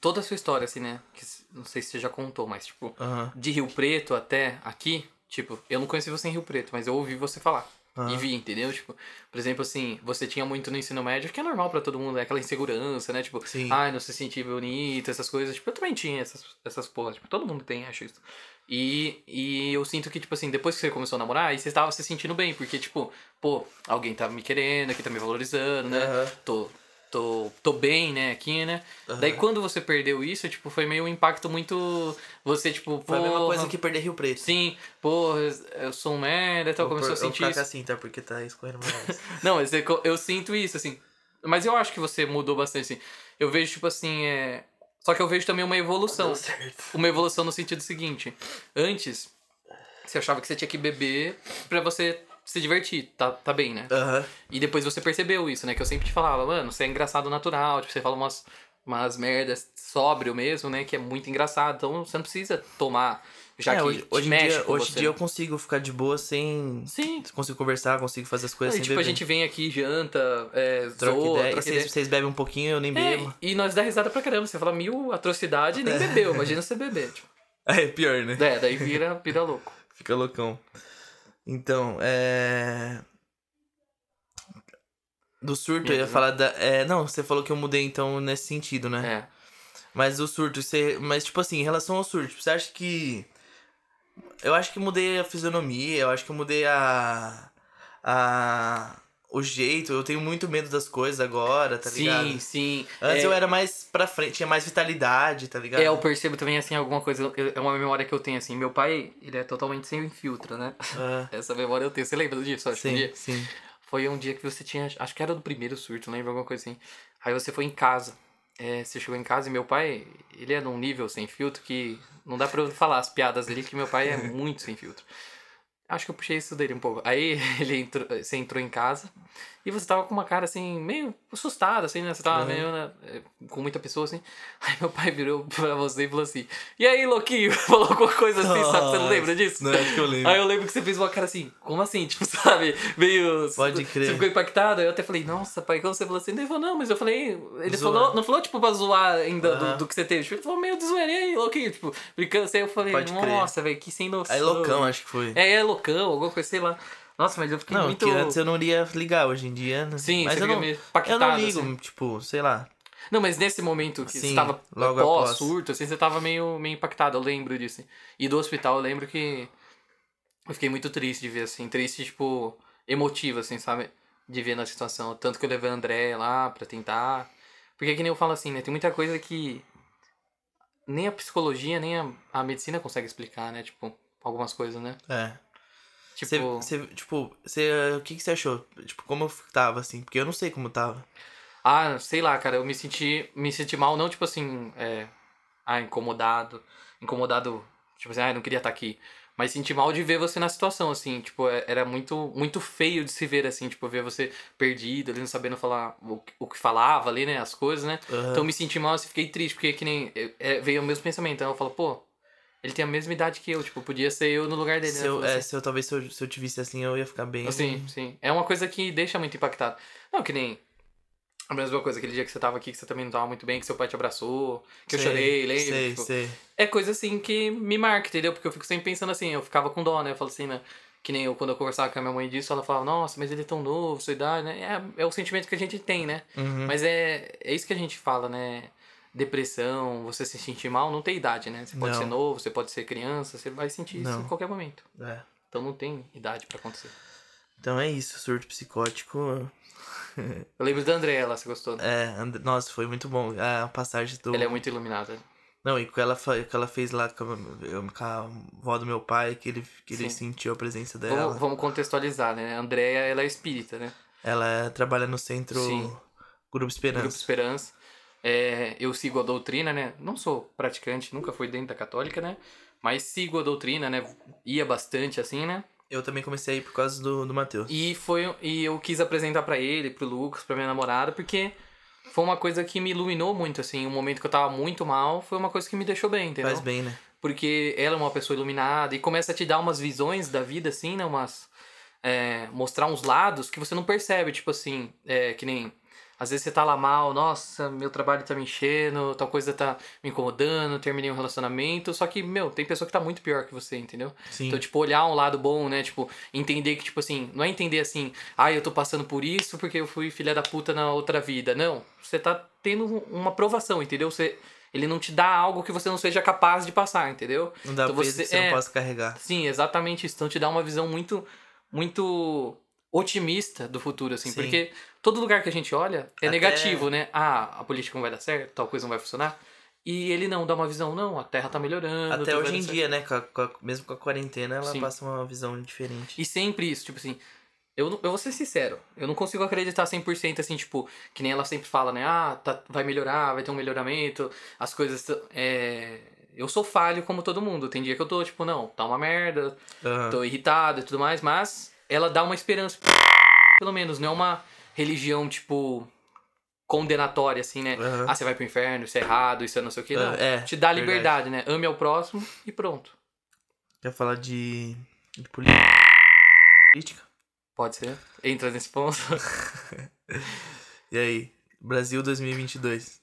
Toda a sua história, assim, né? Que, não sei se você já contou, mas, tipo, de Rio Preto até aqui, tipo, eu não conheci você em Rio Preto, mas eu ouvi você falar. Aham. e vi, entendeu? Tipo, por exemplo, assim, você tinha muito no ensino médio, que é normal pra todo mundo, é aquela insegurança, né? Tipo, Sim. ai, não se sentir bonito, essas coisas. Tipo, eu também tinha essas, essas porras, tipo, todo mundo tem, acho isso. E, e eu sinto que, tipo assim, depois que você começou a namorar, aí você tava se sentindo bem, porque, tipo, pô, alguém tá me querendo, aqui tá me valorizando, né? Aham. Tô, tô, tô bem, né, aqui, né? Aham. Daí quando você perdeu isso, tipo, foi meio um impacto muito. Você, tipo, Foi a mesma coisa que perder Rio Preto. Sim, porra, eu sou um merda e tal, começou a por- eu sentir ficar isso. assim, tá? Porque tá escorrendo mais. Não, mas eu, eu sinto isso, assim. Mas eu acho que você mudou bastante, assim. Eu vejo, tipo assim, é. Só que eu vejo também uma evolução. Uma evolução no sentido seguinte. Antes, você achava que você tinha que beber pra você se divertir, tá, tá bem, né? Aham. E depois você percebeu isso, né? Que eu sempre te falava, mano, você é engraçado natural, tipo, você fala umas, umas merdas sóbrio mesmo, né? Que é muito engraçado. Então você não precisa tomar, já É, que hoje, hoje dia, hoje em dia eu consigo ficar de boa sem. Sim. Consigo conversar, consigo fazer as coisas Aí, sem tipo, a beber. gente vem aqui, janta, é, Troca zoa, ideia. troca E ideia. vocês, vocês bebem um pouquinho, eu nem É, bebo. e nós dá risada pra caramba. Você fala mil atrocidade e nem bebeu. Imagina você beber. Tipo. É pior, né? É, daí vira, vira louco. Fica loucão. Então, é. Do surto, eu ia Uhum. falar da. É, não, você falou que eu mudei então nesse sentido, né? É. Mas o surto, você. Mas, tipo assim, em relação ao surto, você acha que. Eu acho que mudei a fisionomia, eu acho que eu mudei a. A. O jeito, eu tenho muito medo das coisas agora, tá sim, ligado? sim. Antes é, eu era mais pra frente, tinha mais vitalidade, tá ligado? É, eu percebo também, assim, alguma coisa. É uma memória que eu tenho, assim. Meu pai, ele é totalmente sem filtro, né? Ah, Essa memória eu tenho. Você lembra disso? Acho um sim, dia. sim. Foi um dia que você tinha. Acho que era do primeiro surto, lembra? Alguma coisa assim. Aí você foi em casa. É, você chegou em casa e meu pai, ele é num nível sem filtro que não dá pra eu falar as piadas dele, que meu pai é muito sem filtro. Acho que eu puxei isso dele um pouco. Aí ele entrou, você entrou em casa e você tava com uma cara assim, meio assustada, assim, né? Você tava Uhum. meio né, é, com muita pessoa assim. Aí meu pai virou pra você e falou assim: E aí, Louquinho? Falou alguma coisa assim, sabe? Você não lembra disso? Não, acho que eu lembro. Aí eu lembro que você fez uma cara assim, como assim? Tipo, sabe? Meio. Pode crer. Você ficou impactado. Aí eu até falei, nossa, pai, quando você falou assim, ele falou, não, mas eu falei. Ele Zoar. falou, não falou, tipo, pra zoar ainda do, Aham. do que você teve. Tipo, ele falou meio de zoeira, aí, louquinho, tipo, brincando assim. Aí eu falei, Pode nossa, velho, que sem noção. Aí loucão, acho que foi. É, é loucão, alguma coisa, sei lá. Nossa, mas eu fiquei Não, muito. que antes eu não iria ligar, hoje em dia. né? Sim, mas você eu não, eu não ligo, assim. tipo, sei lá. Não, mas nesse momento que você Sim, tava logo pós após. surto, assim, você tava meio, meio impactado, eu lembro disso. E do hospital eu lembro que eu fiquei muito triste de ver, assim, triste, tipo, emotivo, assim, sabe? De ver na situação. Tanto que eu levei a André lá pra tentar. Porque que nem eu falo assim, né? Tem muita coisa que nem a psicologia, nem a, a medicina consegue explicar, né? Tipo, algumas coisas, né? É. Tipo, Você, você, tipo, você, o que, que você achou? Tipo, como eu tava, assim? Porque eu não sei como tava. Ah, sei lá, cara, eu me senti, me senti mal, não tipo assim, é, ah, incomodado, incomodado, tipo assim, ah, não queria estar aqui, mas senti mal de ver você na situação, assim, tipo, é- era muito, muito feio de se ver, assim, tipo, ver você perdido, ali não sabendo falar o, que- o que falava ali, né, as coisas, né, Aham. então me senti mal, assim, fiquei triste, porque que nem, é, é, veio o mesmo pensamento, então eu falo, pô, ele tem a mesma idade que eu, tipo, podia ser eu no lugar dele, se né, eu, Eu falo é, assim, se eu, talvez se eu, se eu te visse assim, eu ia ficar bem. Assim, sim. É uma coisa que deixa muito impactado. Não, que nem. A mesma coisa, aquele dia que você tava aqui, que você também não tava muito bem, que seu pai te abraçou, que eu Sei, chorei, lembra? Sei, Tipo, sei. É coisa assim que me marca, entendeu? Porque eu fico sempre pensando assim, eu ficava com dó, né? Eu falo assim, né? Que nem eu, quando eu conversava com a minha mãe disso, ela falava, nossa, mas ele é tão novo, sua idade, né? É, é o sentimento que a gente tem, né? Uhum. Mas é, é isso que a gente fala, né? Depressão, você se sentir mal, não tem idade, né? Você pode Não. ser novo, você pode ser criança, você vai sentir isso Não. em qualquer momento. É. Então não tem idade pra acontecer. Então é isso, surto psicótico. Eu lembro da André, ela, você gostou? né? É, And- nossa, foi muito bom. A passagem do. Ela é muito iluminada. Não, e o que ela, o que ela fez lá com a, com a avó do meu pai, que ele, que ele sentiu a presença dela. Vamos, vamos contextualizar, né? A Andrea, ela é espírita, né? Ela trabalha no centro Sim. Grupo Esperança. Grupo Esperança. É, eu sigo a doutrina, né? Não sou praticante, nunca fui dentro da católica, né? Mas sigo a doutrina, né? Ia bastante assim, né? Eu também comecei a ir por causa do, do Matheus. E foi e eu quis apresentar pra ele, pro Lucas, pra minha namorada, porque foi uma coisa que me iluminou muito assim, um momento que eu tava muito mal, foi uma coisa que me deixou bem, entendeu? Faz bem, né? porque ela é uma pessoa iluminada e começa a te dar umas visões da vida, assim, né? Umas. é, mostrar uns lados que você não percebe, tipo assim, é, que nem. Às vezes você tá lá mal, nossa, meu trabalho tá me enchendo, tal coisa tá me incomodando, terminei um relacionamento. Só que, meu, tem pessoa que tá muito pior que você, entendeu? Sim. Então, tipo, olhar um lado bom, né? Tipo, entender que, tipo assim, não é entender assim, ah, eu tô passando por isso porque eu fui filha da puta na outra vida. Não. Você tá tendo uma provação, entendeu? Você. Ele não te dá algo que você não seja capaz de passar, entendeu? Não dá Então peso você- que você é. não possa carregar. Sim, exatamente isso. Então te dá uma visão muito, muito otimista do futuro, assim. Sim. Porque todo lugar que a gente olha é Até- negativo, né? Ah, a política não vai dar certo, tal coisa não vai funcionar. E ele não dá uma visão, não, a Terra tá melhorando. Até hoje em certo. dia, né? com a- com a- mesmo com a quarentena, ela Sim. passa uma visão diferente. E sempre isso, tipo assim. Eu, eu vou ser sincero, eu não consigo acreditar 100% assim, tipo, que nem ela sempre fala, né? Ah, tá, vai melhorar, vai ter um melhoramento, as coisas. É... Eu sou falho como todo mundo. Tem dia que eu tô, tipo, não, tá uma merda, Aham. tô irritado e tudo mais, mas ela dá uma esperança. Pelo menos, não é uma religião, tipo, condenatória, assim, né? Aham. Ah, você vai pro inferno, isso é errado, isso é não sei o que. Não. Ah, é, Te dá verdade. liberdade, né? Ame ao próximo e pronto. Quer falar de, de política? Pode ser. Entra nesse ponto. E aí? Brasil 2022.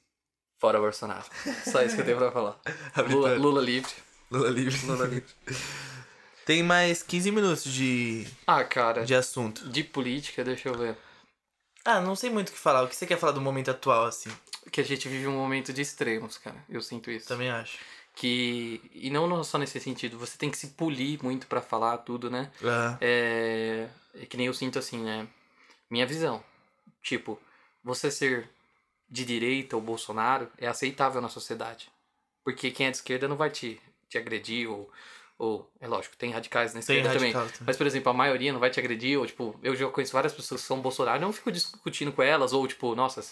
Fora Bolsonaro. Só isso que eu tenho pra falar. Lula. Lula livre. Lula livre. Lula livre. Tem mais 15 minutos de, Ah, cara. de assunto. De política, deixa eu ver. Ah, não sei muito o que falar. O que você quer falar do momento atual, assim? Que a gente vive um momento de extremos, cara. Eu sinto isso. Também acho. Que. E não só nesse sentido, você tem que se polir muito pra falar tudo, né? É, é que nem eu sinto assim, né? Minha visão. Tipo, você ser de direita ou Bolsonaro é aceitável na sociedade. Porque quem é de esquerda não vai te, te agredir ou, ou. É lógico, tem radicais na esquerda também. Mas, por exemplo, a maioria não vai te agredir, ou, tipo, eu já conheço várias pessoas que são Bolsonaro, não fico discutindo com elas, ou, tipo, nossa,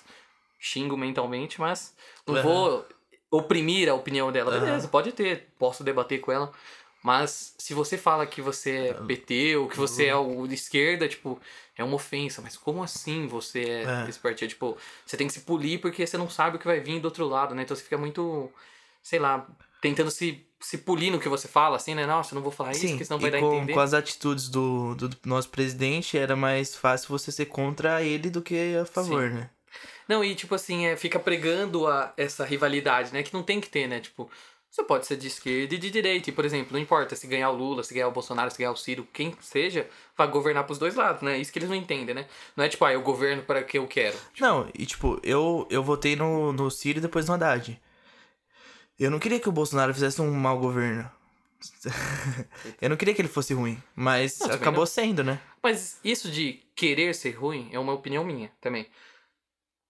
xingo mentalmente, mas não Aham. vou oprimir a opinião dela. Aham. Beleza, pode ter, posso debater com ela. Mas se você fala que você é PT ou que você é o de esquerda, tipo, é uma ofensa. Mas como assim você é, É. esse partido? Tipo, você tem que se polir porque você não sabe o que vai vir do outro lado, né? Então você fica muito, sei lá, tentando se, se polir no que você fala, assim, né? Nossa, eu não vou falar isso, Sim, porque senão e vai dar a com, entender. com as atitudes do, do nosso presidente, era mais fácil você ser contra ele do que a favor, né? Não, e tipo assim, é, fica pregando a, essa rivalidade, né? Que não tem que ter, né? Tipo, você pode ser de esquerda e de direita. E, por exemplo, não importa se ganhar o Lula, se ganhar o Bolsonaro, se ganhar o Ciro, quem seja, vai governar pros dois lados, né? Isso que eles não entendem, né? Não é tipo, ah, eu governo para que eu quero. Não, e tipo, eu, eu votei no, no Ciro e depois no Haddad. Eu não queria que o Bolsonaro fizesse um mau governo. eu não queria que ele fosse ruim, mas Não, acabou não. sendo, né? Mas isso de querer ser ruim é uma opinião minha também.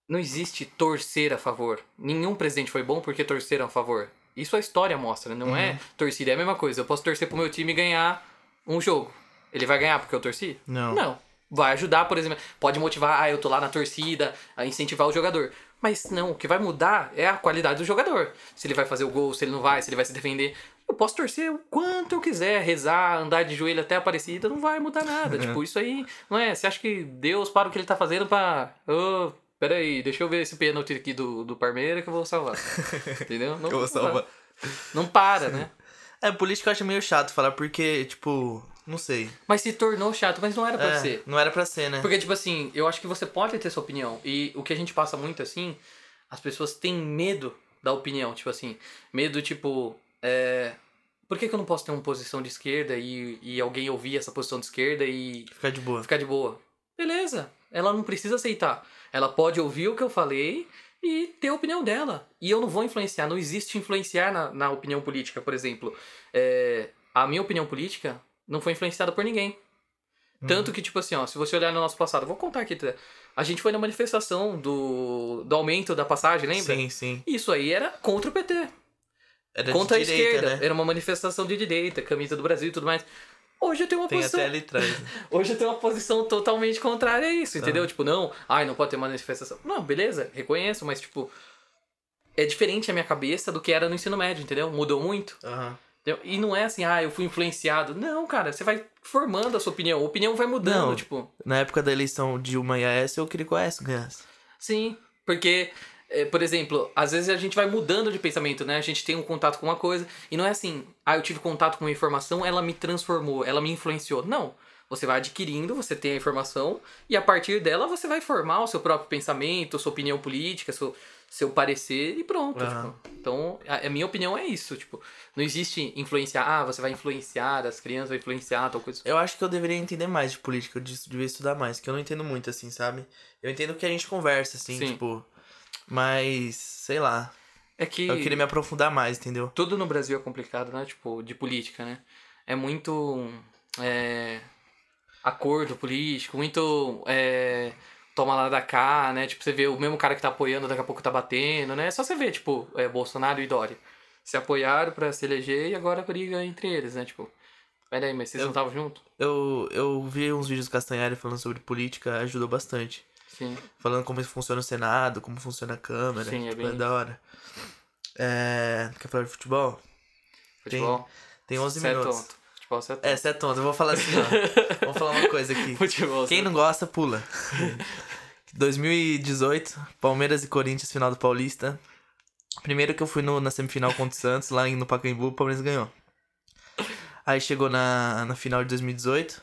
Não existe torcer a favor. Nenhum presidente foi bom porque torceram a favor. Isso a história mostra, não é torcida. É a mesma coisa. Eu posso torcer pro meu time ganhar um jogo. Ele vai ganhar porque eu torci? Não. Não. Vai ajudar, por exemplo. Pode motivar, ah, eu tô lá na torcida, a incentivar o jogador. Mas não, o que vai mudar é a qualidade do jogador. Se ele vai fazer o gol, se ele não vai, se ele vai se defender. Eu posso torcer o quanto eu quiser, rezar, andar de joelho até a Aparecida, não vai mudar nada. tipo, isso aí, não é? Você acha que Deus para o que ele tá fazendo pra. Ô, peraí, deixa eu ver esse pênalti aqui do, do Parmeira que eu vou salvar. Entendeu? Não, Eu vou salvar. Não para, né? É, política eu acho meio chato falar porque, tipo, não sei. Mas se tornou chato, mas não era pra É, ser. não era pra ser, né? Porque, tipo assim, eu acho que você pode ter sua opinião. E o que a gente passa muito assim, as pessoas têm medo da opinião. Tipo assim, medo, tipo, é. Por que, que eu não posso ter uma posição de esquerda e, e alguém ouvir essa posição de esquerda e Ficar de boa. ficar de boa? Beleza, ela não precisa aceitar. Ela pode ouvir o que eu falei e ter a opinião dela. E eu não vou influenciar, não existe influenciar na, na opinião política, por exemplo. É, a minha opinião política não foi influenciada por ninguém. Tanto que, tipo assim, ó, se você olhar no nosso passado, vou contar aqui. tá? A gente foi na manifestação do, do aumento da passagem, lembra? Sim, sim. Isso aí era contra o PT. Era contra a direita, esquerda. né? Era uma manifestação de direita, camisa do Brasil e tudo mais. Hoje eu tenho uma Tem posição. até ali atrás. né? Hoje eu tenho uma posição totalmente contrária a isso, entendeu? Tipo, não, ai, não pode ter manifestação. Não, beleza, reconheço, mas tipo. É diferente a minha cabeça do que era no ensino médio, entendeu? Mudou muito. Aham. Entendeu? E não é assim, ah, eu fui influenciado. Não, cara, você vai formando a sua opinião. A opinião vai mudando, Não. tipo. Na época da eleição de Dilma e Aécio, eu queria que o Aécio ganhasse. Sim, porque, é, por exemplo, às vezes a gente vai mudando de pensamento, né? A gente tem um contato com uma coisa e não é assim, ah, eu tive contato com uma informação, ela me transformou, ela me influenciou. Não. Você vai adquirindo, você tem a informação, e a partir dela você vai formar o seu próprio pensamento, sua opinião política, seu, seu parecer e pronto. Aham. tipo. Então, a, a minha opinião é isso. Tipo, não existe influenciar, ah, você vai influenciar, as crianças vão influenciar, tal coisa. Eu acho que eu deveria entender mais de política, eu de- devia estudar mais, que eu não entendo muito, assim, sabe? Eu entendo que a gente conversa, assim, Sim. tipo. Mas, sei lá. É que. Eu queria me aprofundar mais, entendeu? tudo no Brasil é complicado, né? Tipo, de política, né? É muito. É, acordo político, muito. É, toma lá da cá, né? Tipo, você vê o mesmo cara que tá apoiando, daqui a pouco tá batendo, né? É só você ver, tipo, é, Bolsonaro e Dória. Se apoiaram pra se eleger e agora briga entre eles, né? Tipo, peraí, mas vocês Eu- não estavam juntos? Eu, eu vi uns vídeos do Castanhari falando sobre política, ajudou bastante. Sim. Falando como funciona o Senado, como funciona a Câmara. Sim, é tipo, bem da hora. É. Quer falar de futebol? Futebol. Tem 11 Você é minutos. Futebol, você é tonto. É, você é tonto. Eu vou falar assim, ó. Vamos falar uma coisa aqui. Futebol, Quem você não gosta, pula. 2018, Palmeiras e Corinthians, final do Paulista. Primeiro que eu fui no, na semifinal contra o Santos, lá no Pacaembu, o Palmeiras ganhou. Aí chegou na, na final de 2018.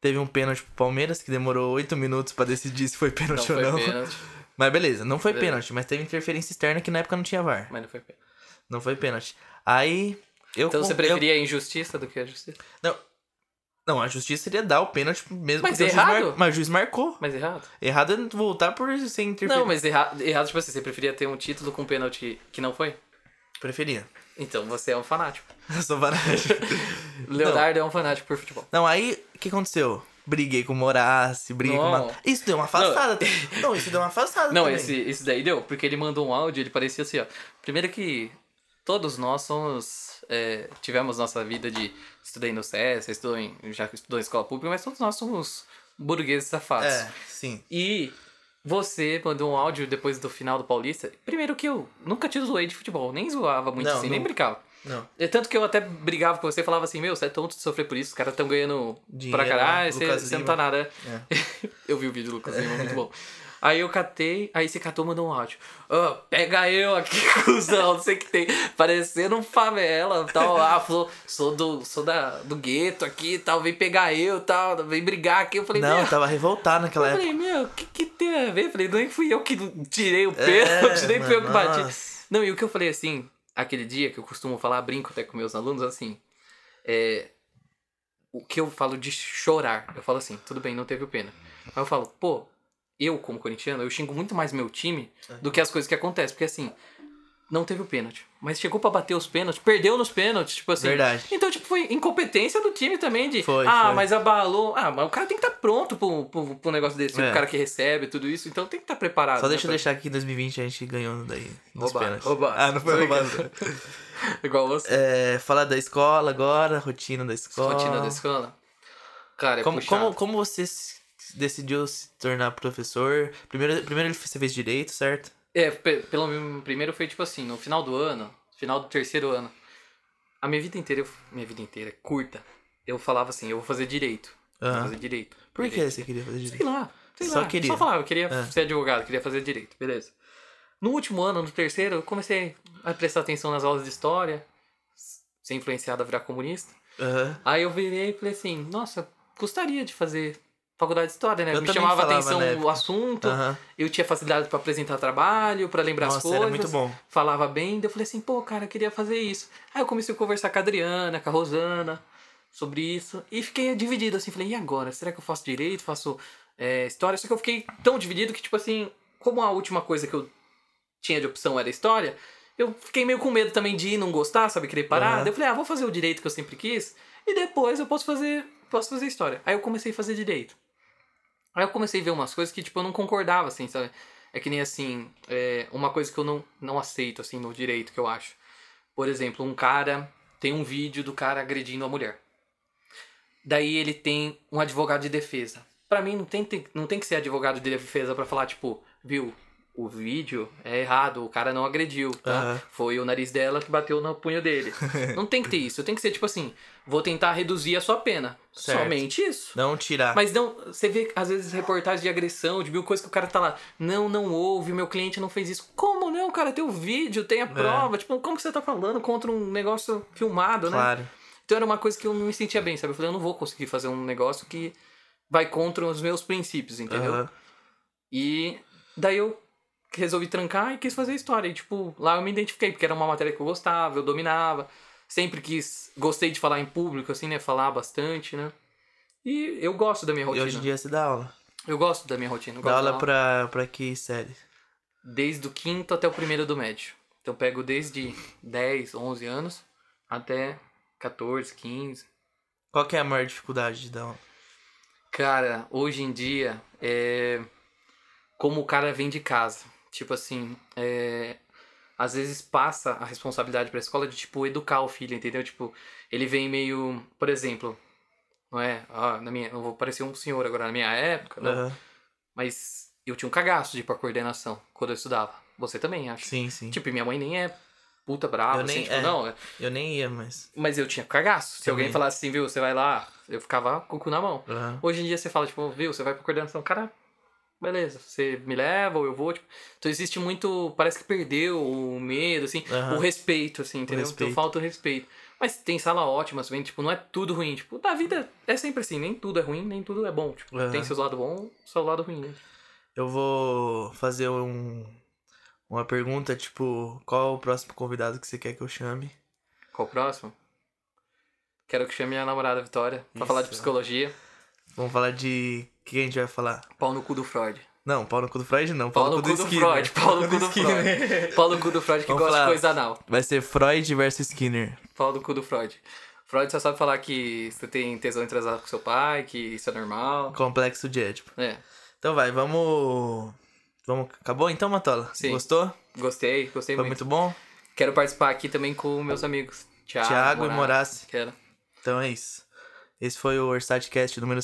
Teve um pênalti pro Palmeiras, que demorou 8 minutos pra decidir se foi Não pênalti foi ou não. pênalti, Mas beleza, não foi pênalti, mas teve interferência externa que na época não tinha VAR. mas não foi pênalti. Não foi pênalti. Aí. Eu Então com- você eu- preferia a injustiça do que a justiça? Não, a justiça seria dar o pênalti mesmo Mas o errado? mar- Mas o juiz marcou. Mas errado? Errado é voltar por sem interferência. Não, mas erra... errado, tipo assim, você preferia ter um título com pênalti que não foi? Preferia. Então você é um fanático. Eu sou varagem. Leonardo é um fanático por futebol. Não, aí, o que aconteceu? Briguei com o Morace, briguei com Não. uma... Isso deu uma afastada. Não, isso deu uma afastada Não, também. esse, esse daí deu, porque ele mandou um áudio, ele parecia assim, ó. Primeiro que todos nós somos. é, tivemos nossa vida de. Estudei no SES, estudou em, já estudou em escola pública, mas todos nós somos burgueses safados. É, sim. E você mandou um áudio depois do final do Paulista. Primeiro que eu nunca te zoei de futebol, nem zoava muito Não, assim, nem brincava. Não. É tanto que eu até brigava com você e falava assim, meu, você é tonto de sofrer por isso, os caras estão ganhando Dinheiro, pra caralho, né? você, você não tá nada. É. eu vi o vídeo do Lucas Lima, muito bom. Aí eu catei, aí você catou e mandou um áudio. Ô, pega eu aqui, cuzão, não sei o que tem. Parecendo um favela, tal. Ah, falou, sou do, sou da, do gueto aqui e tal, vem pegar eu tal, vem brigar aqui. Eu falei, Não, eu tava revoltado naquela eu época. falei, meu, o que, que tem a ver? Eu falei, nem fui eu que tirei o pênalti, nem fui eu que É, bati. nossa. Não, e o que eu falei assim, aquele dia que eu costumo falar, brinco até com meus alunos, assim, é. O que eu falo de chorar, eu falo assim, tudo bem, não teve o pena. Mas eu falo, pô, eu como corintiano, eu xingo muito mais meu time do que as coisas que acontecem, porque assim, não teve o pênalti. Mas chegou pra bater os pênaltis, perdeu nos pênaltis, tipo assim. Verdade. Então, tipo, foi incompetência do time também de. Foi, ah, foi. mas abalou. Ah, mas o cara tem que estar pronto pro, pro, pro negócio desse. É. O cara que recebe tudo isso. Então tem que estar preparado. Só né, deixa eu pra- deixar aqui que em 2020 a gente ganhou daí nos pênaltis. roubar. Ah, não foi roubado. Igual você. É, falar da escola agora, rotina da escola. Rotina da escola. Cara, é Como, puxado. como, como você decidiu se tornar professor? Primeiro, primeiro você fez direito, certo? É, pe- pelo primeiro foi tipo assim, no final do ano, final do terceiro ano. A minha vida inteira, minha vida inteira, curta. Eu falava assim, eu vou fazer direito. Vou Aham. fazer direito. Por que direito. você queria fazer Sei direito? lá. Sei Só lá. queria. Só falava, eu queria É. ser advogado, queria fazer direito. Beleza. No último ano, no terceiro, eu comecei a prestar atenção nas aulas de história, ser influenciado a virar comunista. Aham. Aí eu virei e falei assim, nossa, gostaria de fazer faculdade de história, né? Eu Me chamava falava atenção o assunto, Aham. eu tinha facilidade pra apresentar trabalho, pra lembrar as Nossa, coisas. era muito bom. Falava bem, daí eu falei assim, pô, cara, eu queria fazer isso. Aí eu comecei a conversar com a Adriana, com a Rosana, sobre isso. E fiquei dividido, assim, falei, e agora? Será que eu faço direito, faço é, história? Só que eu fiquei tão dividido que, tipo assim, como a última coisa que eu tinha de opção era história, eu fiquei meio com medo também de ir não gostar, sabe, querer parar. Aham. Daí eu falei, ah, vou fazer o direito que eu sempre quis, e depois eu posso fazer, posso fazer história. Aí eu comecei a fazer direito. Aí eu comecei a ver umas coisas que, tipo, eu não concordava, assim, sabe? É que nem, assim, é, uma coisa que eu não, não aceito, assim, no direito, que eu acho. Por exemplo, um cara tem um vídeo do cara agredindo a mulher. Daí ele tem um advogado de defesa. Pra mim, não tem, não tem que ser advogado de defesa pra falar, tipo, viu, o vídeo é errado, o cara não agrediu, tá? Aham. Foi o nariz dela que bateu no punho dele. não tem que ter isso. Tem que ser, tipo assim, vou tentar reduzir a sua pena. Certo. Somente isso. Não tirar. Mas não, você vê às vezes reportagens de agressão, de mil coisas que o cara tá lá. Não, não houve, meu cliente não fez isso. Como não, cara? Tem o vídeo, tem a prova. Tipo, como que você tá falando contra um negócio filmado, né? Claro. Então era uma coisa que eu não me sentia bem, sabe? Eu falei, eu não vou conseguir fazer um negócio que vai contra os meus princípios, entendeu? Aham. E daí eu resolvi trancar e quis fazer história. E, tipo, lá eu me identifiquei, porque era uma matéria que eu gostava, eu dominava. Sempre quis, gostei de falar em público, assim, né? Falar bastante, né? E eu gosto da minha E rotina. hoje em dia você dá aula. Eu gosto da minha rotina. Dá da aula pra, pra que série? Desde o quinto até o primeiro do médio. Então eu pego desde 10, 11 anos até 14, 15. Qual que é a maior dificuldade de dar aula? Cara, hoje em dia, é. Como o cara vem de casa. Tipo assim, é. Às vezes passa a responsabilidade pra escola de, tipo, educar o filho, entendeu? Tipo, ele vem meio. Por exemplo, não é? Ah, na minha, não vou parecer um senhor agora, na minha época, né? Aham. Mas eu tinha um cagaço de ir pra coordenação quando eu estudava. Você também, acho. Sim, sim. Tipo, minha mãe nem é puta brava, Eu assim, nem- tipo, é. não. Eu nem ia, mas. Mas eu tinha cagaço. Se alguém falasse assim, viu, você vai lá, eu ficava com o cu na mão. Aham. Hoje em dia você fala, tipo, viu, você vai pra coordenação, cara, beleza, você me leva ou eu vou, tipo. Então existe muito, parece que perdeu o medo, assim, Aham. o respeito, assim, entendeu? respeito. Então falta o respeito. Mas tem sala ótima, também, tipo, não é tudo ruim. Tipo, da vida é sempre assim, nem tudo é ruim, nem tudo é bom. Tipo, Aham. tem seus lados bons, seu lado ruim, né? Eu vou fazer um, uma pergunta, tipo, qual o próximo convidado que você quer que eu chame? Qual o próximo? Quero que chame minha namorada Vitória pra Isso. falar de psicologia. Vamos falar de. O que a gente vai falar? Pau no cu do Freud. Não, pau no cu do Freud não. Pau no cu do Skinner. Freud, pau no cu do Freud. Pau no cu do Freud que Vamos gosta falar. de coisa anal. Vai ser Freud versus Skinner. Pau no cu do Freud. Freud só sabe falar que você tem tesão em transar com seu pai, que isso é normal. Complexo de Édipo. É, Então vai, vamos. Vamos. Acabou então, Matola? Sim. Gostou? gostei, gostei Foi muito. muito bom? Quero participar aqui também com meus amigos. Thiago, Thiago e Morassi. Quero. Então é isso. Esse foi o Orstatcast número